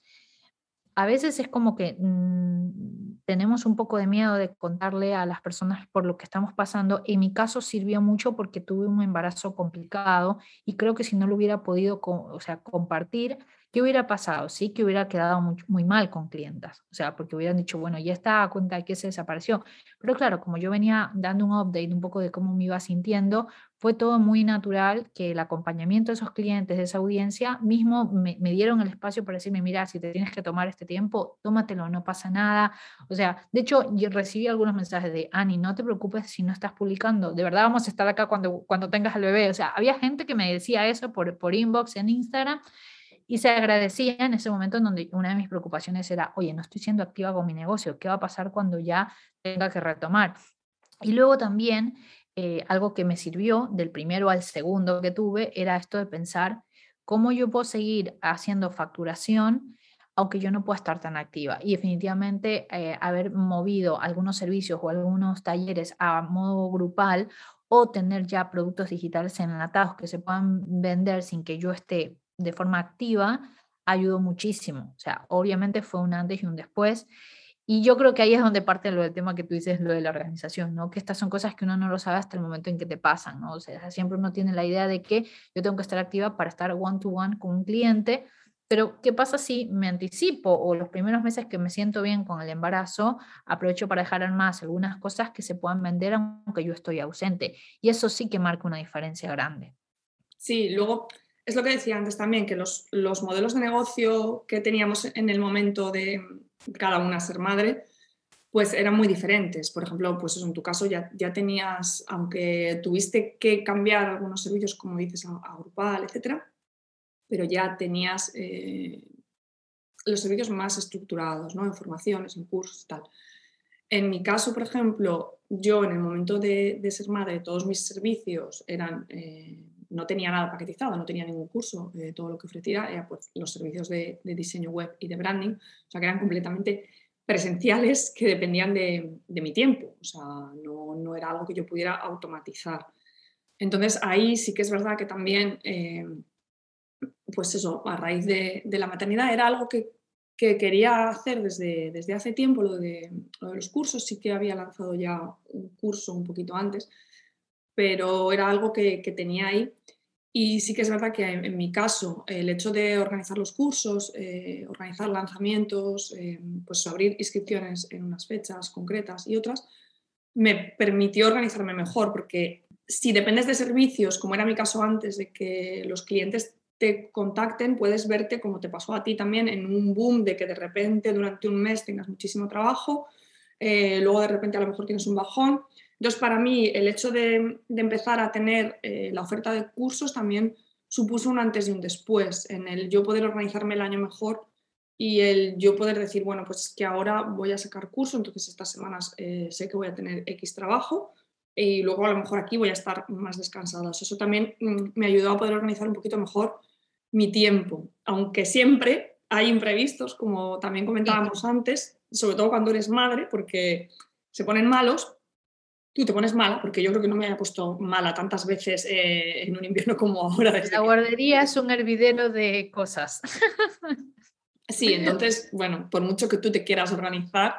a veces es como que mm, tenemos un poco de miedo de contarle a las personas por lo que estamos pasando. En mi caso sirvió mucho porque tuve un embarazo complicado y creo que si no lo hubiera podido o sea, compartir, ¿Qué hubiera pasado? Sí que hubiera quedado muy, muy, mal con clientas, o sea, porque hubieran dicho, bueno, ya está, cuenta de que se desapareció. Pero claro, como yo venía dando un update un poco de cómo me iba sintiendo, fue todo muy natural que el acompañamiento de esos clientes, de esa audiencia, mismo me, me dieron el espacio para decirme, mira, si te tienes que tomar este tiempo, tómatelo, no pasa nada. O sea, de hecho, yo recibí algunos mensajes de, Ani, no te preocupes si no estás publicando, de verdad vamos a estar acá cuando, cuando tengas al bebé. O sea, había gente que me decía eso por, por inbox en Instagram y se agradecía en ese momento en donde una de mis preocupaciones era, oye, no estoy siendo activa con mi negocio, ¿qué va a pasar cuando ya tenga que retomar? Y luego también eh, algo que me sirvió del primero al segundo que tuve era esto de pensar cómo yo puedo seguir haciendo facturación aunque yo no pueda estar tan activa. Y definitivamente eh, haber movido algunos servicios o algunos talleres a modo grupal o tener ya productos digitales enlatados que se puedan vender sin que yo esté de forma activa ayudó muchísimo. O sea, obviamente fue un antes y un después. Y yo creo que ahí es donde parte lo del tema que tú dices, lo de la organización, ¿no? Que estas son cosas que uno no lo sabe hasta el momento en que te pasan, ¿no? O sea, siempre uno tiene la idea de que yo tengo que estar activa para estar one to one con un cliente, pero ¿qué pasa si me anticipo o los primeros meses que me siento bien con el embarazo, aprovecho para dejar en más algunas cosas que se puedan vender aunque yo estoy ausente? Y eso sí que marca una diferencia grande. Sí, luego es lo que decía antes también, que los, modelos de negocio que teníamos en el momento de cada una ser madre, pues eran muy diferentes. Por ejemplo, pues en tu caso ya, ya tenías, aunque tuviste que cambiar algunos servicios, como dices, a, Grupal, etcétera, pero ya tenías eh, los servicios más estructurados, ¿no? En formaciones, en cursos tal. En mi caso, por ejemplo, yo en el momento de, ser madre, todos mis servicios eran eh, no tenía nada paquetizado, no tenía ningún curso, eh, todo lo que ofrecía era pues, los servicios de, diseño web y de branding, o sea que eran completamente presenciales que dependían de, mi tiempo, o sea, no, era algo que yo pudiera automatizar. Entonces ahí sí que es verdad que también, eh, pues eso, a raíz de, la maternidad era algo que, quería hacer desde, desde hace tiempo, lo de, los cursos, sí que había lanzado ya un curso un poquito antes, pero era algo que, tenía ahí Y sí que es verdad que en, mi caso, el hecho de organizar los cursos, eh, organizar lanzamientos, eh, pues abrir inscripciones en unas fechas concretas y otras, me permitió organizarme mejor, porque si dependes de servicios, como era mi caso antes, de que los clientes te contacten, puedes verte como te pasó a ti también en un boom de que de repente durante un mes tengas muchísimo trabajo, eh, luego de repente a lo mejor tienes un bajón entonces, para mí, el hecho de, empezar a tener eh, la oferta de cursos también supuso un antes y un después, en el yo poder organizarme el año mejor y el yo poder decir, bueno, pues que ahora voy a sacar curso, entonces estas semanas eh, sé que voy a tener X trabajo y luego a lo mejor aquí voy a estar más descansada. Eso también mm, me ayudó a poder organizar un poquito mejor mi tiempo, aunque siempre hay imprevistos, como también comentábamos antes, sobre todo cuando eres madre, porque se ponen malos, tú te pones mala, porque yo creo que no me haya puesto mala tantas veces eh, en un invierno como ahora. la guardería es un hervidero de cosas. Sí, entonces, bueno, por mucho que tú te quieras organizar,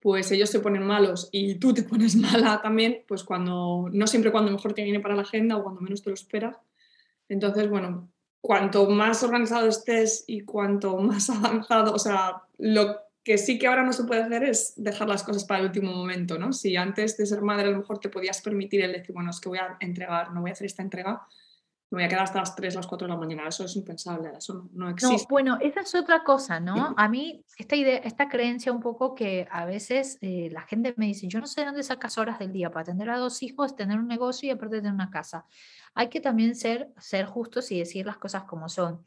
pues ellos se ponen malos y tú te pones mala también, pues cuando, no siempre cuando mejor te viene para la agenda o cuando menos te lo esperas. Entonces, bueno, cuanto más organizado estés y cuanto más avanzado, o sea, lo que sí que ahora no se puede hacer es dejar las cosas para el último momento, ¿no? Si antes de ser madre a lo mejor te podías permitir el decir, bueno, es que voy a entregar, no voy a hacer esta entrega, me voy a quedar hasta las 3, las 4 de la mañana, eso es impensable, eso no, existe. bueno, esa es otra cosa, ¿no? A mí esta idea, esta creencia un poco que a veces eh, la gente me dice, yo no sé dónde sacas horas del día para atender a dos hijos, tener un negocio y aparte tener una casa. Hay que también ser, ser justos y decir las cosas como son.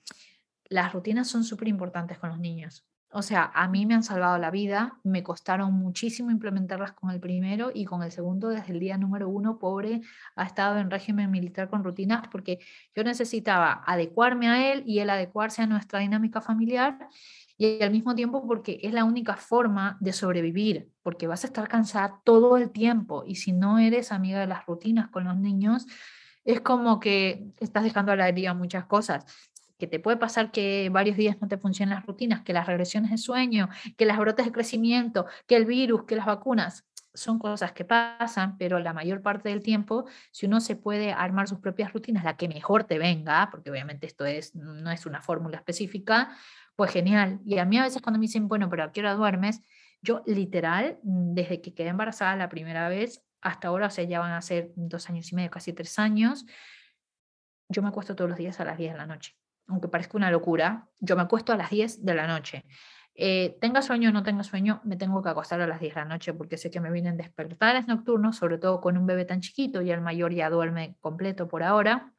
Las rutinas son súper importantes con los niños. O sea, a mí me han salvado la vida, me costaron muchísimo implementarlas con el primero y con el segundo desde el día número uno, pobre, ha estado en régimen militar con rutinas porque yo necesitaba adecuarme a él y él adecuarse a nuestra dinámica familiar y al mismo tiempo porque es la única forma de sobrevivir, porque vas a estar cansada todo el tiempo y si no eres amiga de las rutinas con los niños, es como que estás dejando a la herida muchas cosas que te puede pasar que varios días no te funcionen las rutinas, que las regresiones de sueño, que las brotes de crecimiento, que el virus, que las vacunas, son cosas que pasan, pero la mayor parte del tiempo, si uno se puede armar sus propias rutinas, la que mejor te venga, porque obviamente esto es, no es una fórmula específica, pues genial. Y a mí a veces cuando me dicen, bueno, pero ¿a duermes? Yo literal, desde que quedé embarazada la primera vez, hasta ahora, o sea, ya van a ser dos años y medio, casi tres años, yo me acuesto todos los días a las 10 de la noche aunque parezca una locura, yo me acuesto a las 10 de la noche. Eh, tenga sueño o no tenga sueño, me tengo que acostar a las 10 de la noche porque sé que me vienen despertares nocturnos, sobre todo con un bebé tan chiquito y el mayor ya duerme completo por ahora,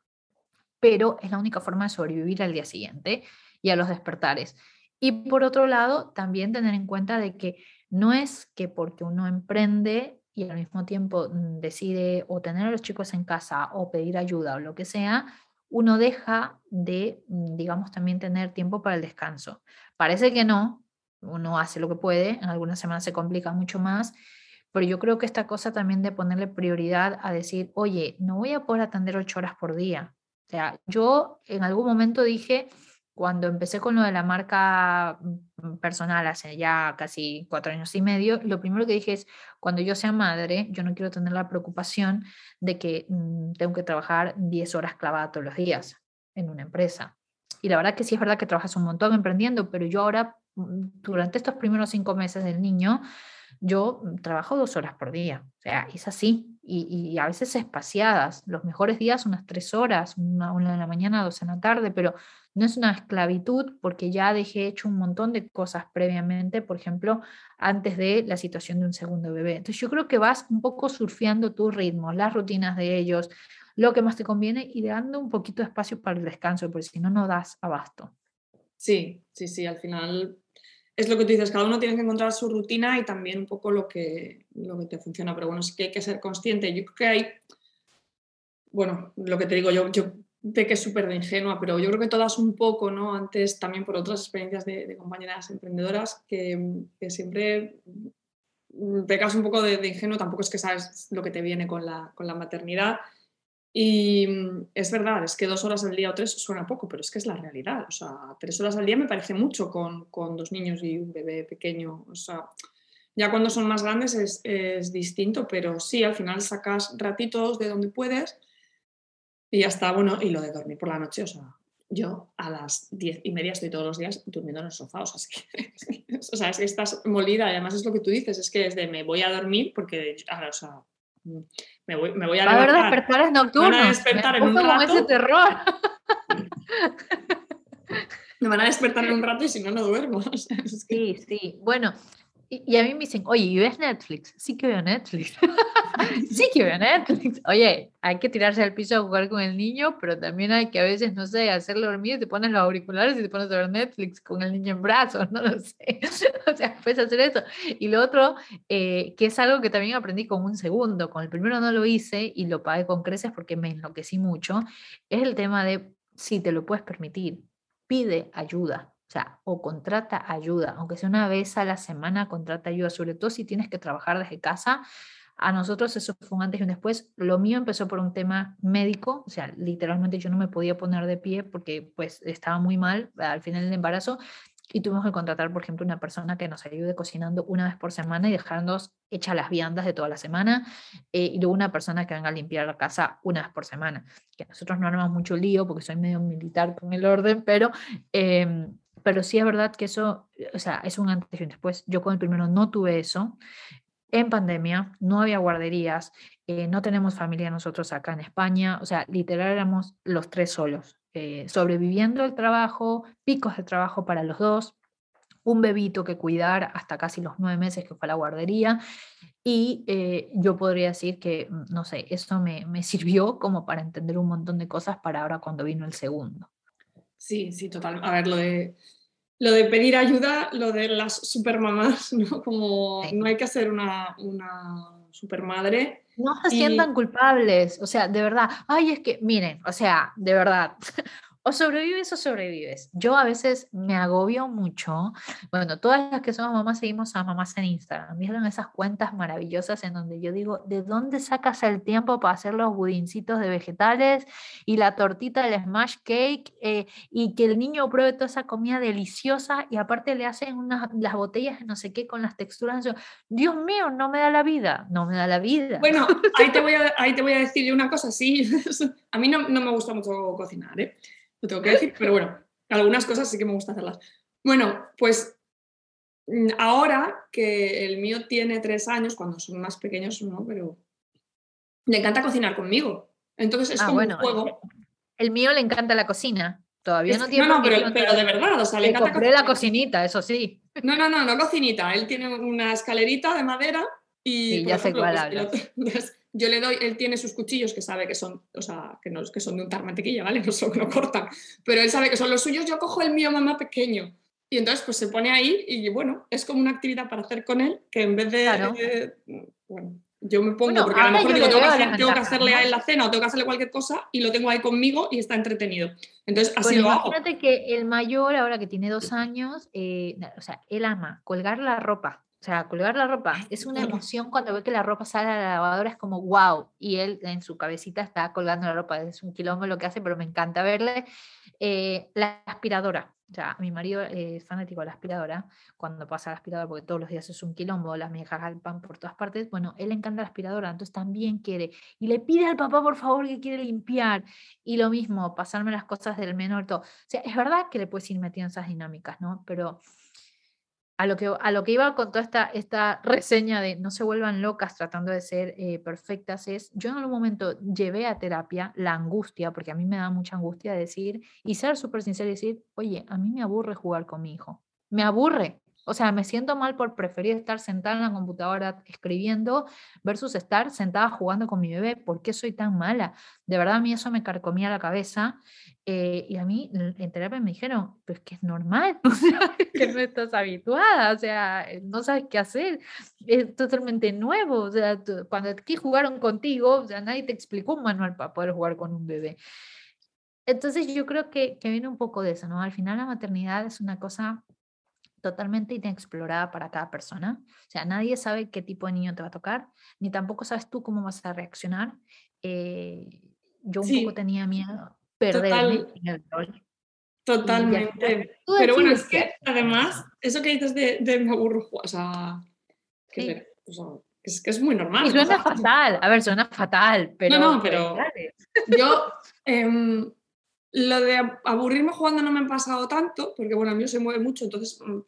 pero es la única forma de sobrevivir al día siguiente y a los despertares. Y por otro lado, también tener en cuenta de que no es que porque uno emprende y al mismo tiempo mm, decide o tener a los chicos en casa o pedir ayuda o lo que sea, uno deja de, mm, digamos, también tener tiempo para el descanso. Parece que no, uno hace lo que puede, en algunas semanas se complica mucho más, pero yo creo que esta cosa también de ponerle prioridad a decir, oye, no voy a poder atender ocho horas por día. O sea, yo en algún momento dije, cuando empecé con lo de la marca mm, personal hace ya casi cuatro años y medio, lo primero que dije es, cuando yo sea madre, yo no quiero tener la preocupación de que mm, tengo que trabajar 10 horas clavada todos los días en una empresa. Y la verdad que sí es verdad que trabajas un montón emprendiendo, pero yo ahora, mm, durante estos primeros cinco meses del niño, yo trabajo dos horas por día. O sea, es así. Y, a veces espaciadas. Los mejores días unas tres horas, una, una en la mañana, dos en la tarde, pero no es una esclavitud porque ya dejé hecho un montón de cosas previamente, por ejemplo, antes de la situación de un segundo bebé. Entonces yo creo que vas un poco surfeando tus ritmos, las rutinas de ellos, lo que más te conviene y dando un poquito de espacio para el descanso, porque si no, no das abasto. Sí, sí, sí, al final es lo que tú dices, cada uno tiene que encontrar su rutina y también un poco lo que, lo que te funciona, pero bueno, sí que hay que ser consciente. Yo creo que hay, bueno, lo que te digo, yo, yo de que es súper de ingenua, pero yo creo que todas un poco, ¿no? Antes también por otras experiencias de, compañeras emprendedoras que, que, siempre pecas un poco de, de, ingenuo, tampoco es que sabes lo que te viene con la, con la maternidad. Y es verdad, es que dos horas al día o tres suena poco, pero es que es la realidad. O sea, tres horas al día me parece mucho con, con dos niños y un bebé pequeño. O sea, ya cuando son más grandes es, es distinto, pero sí, al final sacas ratitos de donde puedes Y ya está, bueno, y lo de dormir por la noche, o sea, yo a las diez y media estoy todos los días durmiendo en el sofá, o sea, es que, o sea, es que estás molida, además es lo que tú dices, es que es de me voy a dormir porque, o sea, me voy, me voy a, a ver despertares nocturnos. Me van a despertar en un rato. ese terror. me van a despertar en un rato y si no, no duermo. Sí, sí. Bueno, y, a mí me dicen, oye, ¿y ves Netflix? Sí que veo Netflix. sí que veo Netflix. Oye, hay que tirarse al piso a jugar con el niño, pero también hay que a veces, no sé, hacerle dormir y te pones los auriculares y te pones a ver Netflix con el niño en brazos, no lo sé. o sea, puedes hacer eso. Y lo otro, eh, que es algo que también aprendí con un segundo, con el primero no lo hice y lo pagué con creces porque me enloquecí mucho, es el tema de si te lo puedes permitir, pide ayuda o sea, o contrata ayuda, aunque sea una vez a la semana, contrata ayuda, sobre todo si tienes que trabajar desde casa. A nosotros eso fue un antes y un después. Lo mío empezó por un tema médico, o sea, literalmente yo no me podía poner de pie porque pues estaba muy mal al final del embarazo y tuvimos que contratar, por ejemplo, una persona que nos ayude cocinando una vez por semana y dejarnos hechas las viandas de toda la semana, eh, y luego una persona que venga a limpiar la casa una vez por semana. Que nosotros no armamos mucho lío porque soy medio militar con el orden, pero eh, pero sí es verdad que eso, o sea, es un antes y un después. Yo con el primero no tuve eso. En pandemia no había guarderías, eh, no tenemos familia nosotros acá en España, o sea, literal éramos los tres solos, eh, sobreviviendo el trabajo, picos de trabajo para los dos, un bebito que cuidar hasta casi los nueve meses que fue a la guardería. Y eh, yo podría decir que, mm, no sé, eso me, me, sirvió como para entender un montón de cosas para ahora cuando vino el segundo. Sí, sí, total. A ver, lo de, lo de pedir ayuda, lo de las supermamás, ¿no? Como no hay que ser una, una supermadre. No se sientan culpables, o sea, de verdad. Ay, es que, miren, o sea, de verdad, o sobrevives o sobrevives. Yo a veces me agobio mucho. Bueno, todas las que somos mamás seguimos a mamás en Instagram. Vieron esas cuentas maravillosas en donde yo digo, ¿de dónde sacas el tiempo para hacer los budincitos de vegetales y la tortita del smash cake eh, y que el niño pruebe toda esa comida deliciosa y aparte le hacen unas, las botellas de no sé qué con las texturas? Dios mío, no me da la vida, no me da la vida. Bueno, ahí te voy a, ahí te voy a decir una cosa, sí, a mí no, no me gusta mucho cocinar, ¿eh? Lo tengo que decir, pero bueno, algunas cosas sí que me gusta hacerlas. Bueno, pues mm, ahora que el mío tiene tres años, cuando son más pequeños, no, pero le encanta cocinar conmigo. Entonces es ah, como un juego. El mío le encanta la cocina. Todavía no tiene. No, no, pero, de verdad, o sea, le, encanta. Compré la cocinita, eso sí. No, no, no, no cocinita. Él tiene una escalerita de madera y. ya sé cuál yo le doy, él tiene sus cuchillos que sabe que son, o sea, que, no, que son de untar mantequilla, ¿vale? No son, no cortan, pero él sabe que son los suyos, yo cojo el mío mamá pequeño. Y entonces pues se pone ahí y bueno, es como una actividad para hacer con él, que en vez de, bueno, yo me pongo, porque a lo mejor digo, tengo que, hacerle a él la cena o tengo que hacerle cualquier cosa y lo tengo ahí conmigo y está entretenido. Entonces, así lo hago. Imagínate que el mayor, ahora que tiene dos años, eh, o sea, él ama colgar la ropa. O sea, colgar la ropa es una emoción cuando ve que la ropa sale a la lavadora, es como wow. Y él en su cabecita está colgando la ropa, es un quilombo lo que hace, pero me encanta verle. Eh, la aspiradora, o sea, mi marido es fanático de la aspiradora, cuando pasa la aspiradora, porque todos los días es un quilombo, las migas al pan por todas partes, bueno, él le encanta la aspiradora, entonces también quiere, y le pide al papá, por favor, que quiere limpiar, y lo mismo, pasarme las cosas del menor, todo. O sea, es verdad que le puedes ir metiendo esas dinámicas, ¿no? Pero a lo que, a lo que iba con toda esta, esta reseña de no se vuelvan locas tratando de ser eh, perfectas es, yo en algún momento llevé a terapia la angustia, porque a mí me da mucha angustia decir, y ser súper sincero y decir, oye, a mí me aburre jugar con mi hijo, me aburre, o sea, me siento mal por preferir estar sentada en la computadora escribiendo versus estar sentada jugando con mi bebé. ¿Por qué soy tan mala? De verdad, a mí eso me carcomía la cabeza. Eh, y a mí en terapia me dijeron, pues que es normal, o sea, que no estás habituada, o sea, no sabes qué hacer, es totalmente nuevo, o sea, cuando aquí jugaron contigo, o sea, nadie te explicó un manual para poder jugar con un bebé. Entonces yo creo que, que viene un poco de eso, ¿no? Al final la maternidad es una cosa totalmente inexplorada para cada persona. O sea, nadie sabe qué tipo de niño te va a tocar, ni tampoco sabes tú cómo vas a reaccionar. Eh, yo un poco tenía miedo perderme en el rol. Totalmente. Pero bueno, es que además, eso que dices de, de me aburro, o sea, que, Es que es muy normal. Y suena fatal, a ver, suena fatal, pero... No, no, pero yo... Em, lo de aburrirme jugando no me ha pasado tanto, porque bueno, a mí se mueve mucho, entonces mm,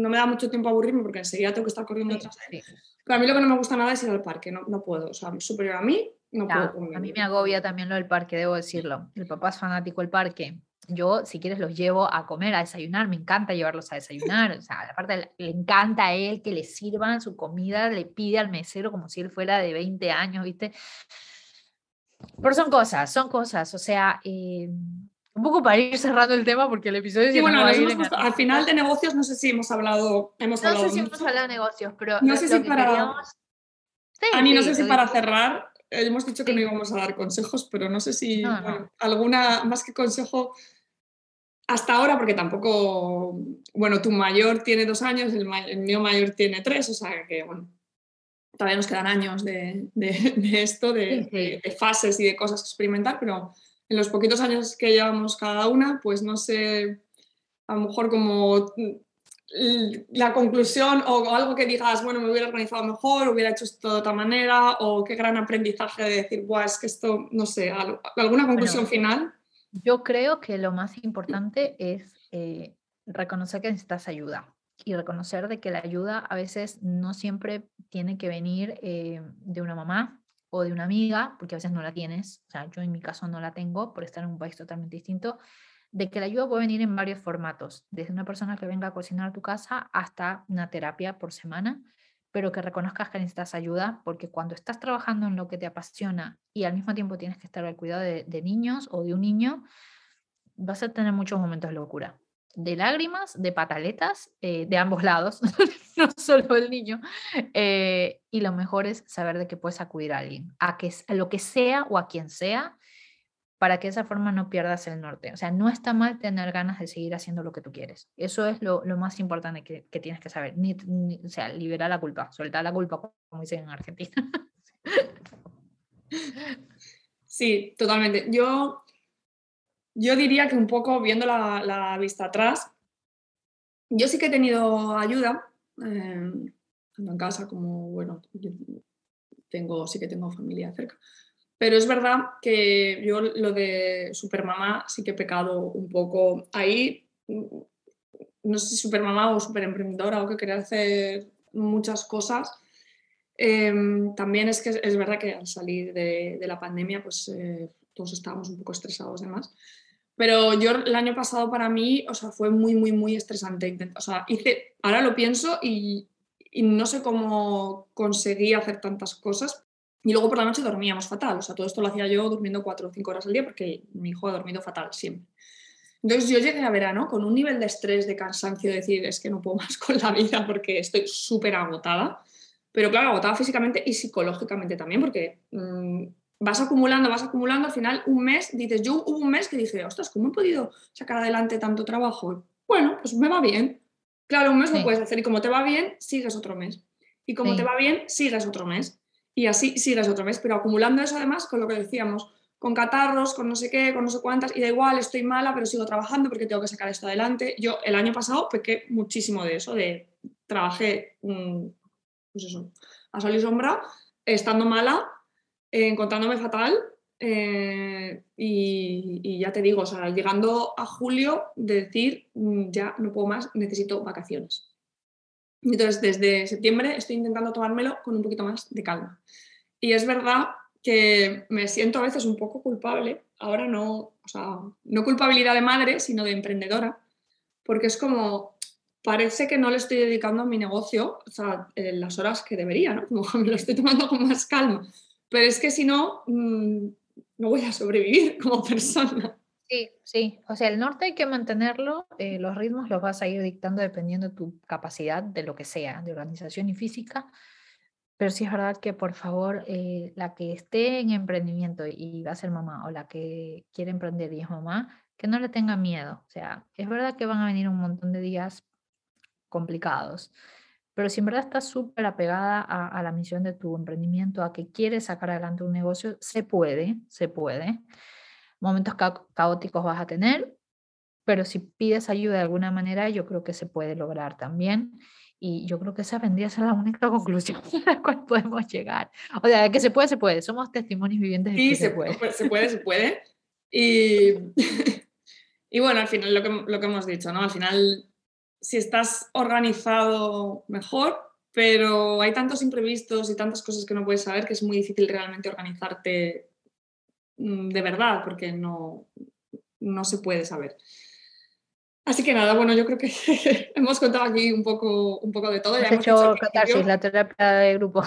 no me da mucho tiempo a aburrirme porque enseguida tengo que estar corriendo detrás de Pero a mí lo que no me gusta nada es ir al parque, no, no puedo, o sea, superior a mí, no puedo. A mí me agobia también lo del parque, debo decirlo. El papá es fanático del parque. Yo, si quieres, los llevo a comer, a desayunar, me encanta llevarlos a desayunar, o sea, aparte le encanta a él que le sirvan su comida, le pide al mesero como si él fuera de 20 años, ¿viste? Pero son cosas, son cosas, o sea, eh, un poco para ir cerrando el tema porque el episodio... Sí, bueno, al final de negocios no sé si hemos hablado... Hemos no sé si hemos hablado de negocios, pero... No sé si para... a mí no sé si para cerrar, hemos dicho que no íbamos a dar consejos, pero no sé si alguna, más que consejo, hasta ahora, porque tampoco, bueno, tu mayor tiene dos años, el, mío mayor tiene tres, o sea que, bueno, todavía nos quedan años de, esto, de, fases y de cosas que experimentar, pero en los poquitos años que llevamos cada una, pues no sé, a lo mejor como la conclusión o algo que digas, bueno, me hubiera organizado mejor, hubiera hecho esto de otra manera, o qué gran aprendizaje de decir, guau, es que esto, no sé, alguna conclusión final. Yo creo que lo más importante es eh, reconocer que necesitas ayuda y reconocer de que la ayuda a veces no siempre tiene que venir eh, de una mamá o de una amiga, porque a veces no la tienes, o sea, yo en mi caso no la tengo por estar en un país totalmente distinto, de que la ayuda puede venir en varios formatos, desde una persona que venga a cocinar a tu casa hasta una terapia por semana, pero que reconozcas que necesitas ayuda, porque cuando estás trabajando en lo que te apasiona y al mismo tiempo tienes que estar al cuidado de, niños o de un niño, vas a tener muchos momentos de locura, de lágrimas, de pataletas, eh, de ambos lados, no solo el niño. Eh, y lo mejor es saber de que puedes acudir a alguien, a, que, a lo que sea o a quien sea, para que de esa forma no pierdas el norte. O sea, no está mal tener ganas de seguir haciendo lo que tú quieres. Eso es lo, más importante que, tienes que saber. O sea, liberar la culpa, soltar la culpa, como dicen en Argentina. Sí, totalmente. Yo, yo diría que un poco viendo la, vista atrás, yo sí que he tenido ayuda, eh, en casa como, bueno, tengo, sí que tengo familia cerca, pero es verdad que yo lo de Supermamá sí que he pecado un poco. Ahí, no sé si Supermamá o Superemprendedora o que quería hacer muchas cosas. Em, también es que es verdad que al salir de, la pandemia, pues eh, todos estábamos un poco estresados demás. Pero yo el año pasado para mí, o sea, fue muy, muy, muy estresante. O sea, hice, ahora lo pienso y, y no sé cómo conseguí hacer tantas cosas, y luego por la noche dormíamos fatal. O sea, todo esto lo hacía yo durmiendo cuatro o cinco horas al día porque mi hijo ha dormido fatal siempre. Entonces yo llegué a verano con un nivel de estrés, de cansancio, de decir, es que no puedo más con la vida porque estoy súper agotada. Pero claro, agotada físicamente y psicológicamente también porque mm, vas acumulando, vas acumulando. Al final, un mes, dices, yo hubo un mes que dije, ostras, ¿cómo he podido sacar adelante tanto trabajo? Bueno, pues me va bien. Claro, un mes lo puedes hacer y como te va bien, sigues otro mes. Y como te va bien, sigues otro mes y así sigues otro mes, pero acumulando eso además con lo que decíamos, con catarros, con no sé qué, con no sé cuántas, y da igual, estoy mala, pero sigo trabajando porque tengo que sacar esto adelante. Yo el año pasado pequé muchísimo de eso, de trabajé, pues eso, a sol y sombra, estando mala, eh, encontrándome fatal, eh, y, y, ya te digo, o sea, llegando a julio, de decir, mm, ya no puedo más, necesito vacaciones. Entonces, desde septiembre estoy intentando tomármelo con un poquito más de calma. Y es verdad que me siento a veces un poco culpable, ahora no, o sea, no culpabilidad de madre, sino de emprendedora, porque es como, parece que no le estoy dedicando a mi negocio o sea, en las horas que debería, ¿no? Como me lo estoy tomando con más calma. Pero es que si no, mm, no voy a sobrevivir como persona. Sí, sí. O sea, el norte hay que mantenerlo, eh, los ritmos los vas a ir dictando dependiendo de tu capacidad de lo que sea, de organización y física. Pero sí es verdad que, por favor, eh, la que esté en emprendimiento y va a ser mamá, o la que quiere emprender y es mamá, que no le tenga miedo. O sea, es verdad que van a venir un montón de días complicados, pero si en verdad estás súper apegada a, a, la misión de tu emprendimiento, a que quieres sacar adelante un negocio, se puede, se puede momentos caóticos vas a tener, pero si pides ayuda de alguna manera, yo creo que se puede lograr también. Y yo creo que esa vendría a ser la única conclusión a la cual podemos llegar. O sea, que se puede, se puede. Somos testimonios vivientes de sí, que se, puede. Se puede, se puede. Y, y bueno, al final lo que, lo que hemos dicho, ¿no? Al final, si estás organizado, mejor, pero hay tantos imprevistos y tantas cosas que no puedes saber que es muy difícil realmente organizarte mm, de verdad, porque no, no se puede saber. Así que nada, bueno, yo creo que hemos contado aquí un poco, un poco de todo. Ya hemos hecho catarsis, la terapia de grupo.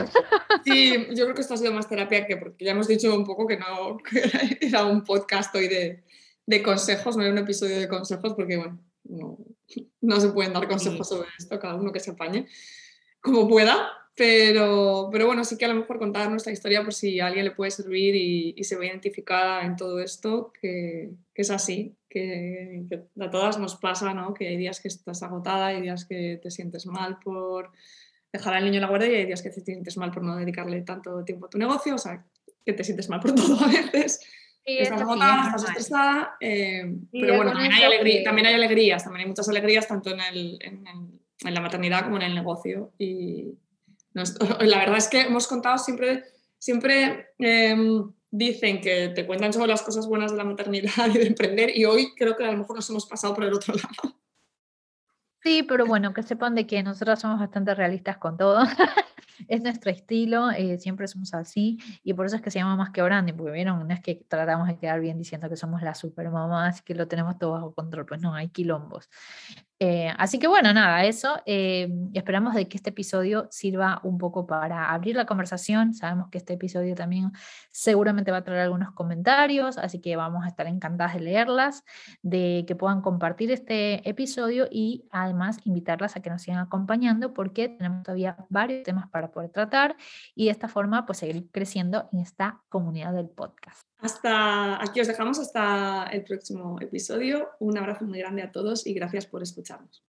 Sí, yo creo que esto ha sido más terapia que porque ya hemos dicho un poco que no que era un podcast hoy de, de consejos, no era un episodio de consejos, porque bueno, no, no se pueden dar consejos sobre esto, cada uno que se apañe como pueda, pero, pero bueno, sí que a lo mejor contar nuestra historia por si a alguien le puede servir y, se ve identificada en todo esto, que, que es así, que, a todas nos pasa, ¿no? Que hay días que estás agotada, hay días que te sientes mal por dejar al niño en la guardia y hay días que te sientes mal por no dedicarle tanto tiempo a tu negocio, o sea, que te sientes mal por todo a veces. Estás agotada, estás estresada, eh, pero bueno, también hay, alegría, también hay, alegrías, también hay muchas alegrías tanto en el, en la maternidad como en el negocio. Y la verdad es que hemos contado siempre, siempre em, dicen que te cuentan sobre las cosas buenas de la maternidad y de emprender y hoy creo que a lo mejor nos hemos pasado por el otro lado. Sí, pero bueno, que sepan de que nosotros somos bastante realistas con todo. Es nuestro estilo, eh, siempre somos así y por eso es que se llama más que branding, porque vieron, no es que tratamos de quedar bien diciendo que somos la super mamás, que lo tenemos todo bajo control, pues no, hay quilombos. Eh, así que bueno, nada, eso. Eh, esperamos de que este episodio sirva un poco para abrir la conversación. Sabemos que este episodio también seguramente va a traer algunos comentarios, así que vamos a estar encantadas de leerlas, de que puedan compartir este episodio y además invitarlas a que nos sigan acompañando porque tenemos todavía varios temas para poder tratar y de esta forma pues seguir creciendo en esta comunidad del podcast. Hasta aquí os dejamos hasta el próximo episodio. Un abrazo muy grande a todos y gracias por escucharnos.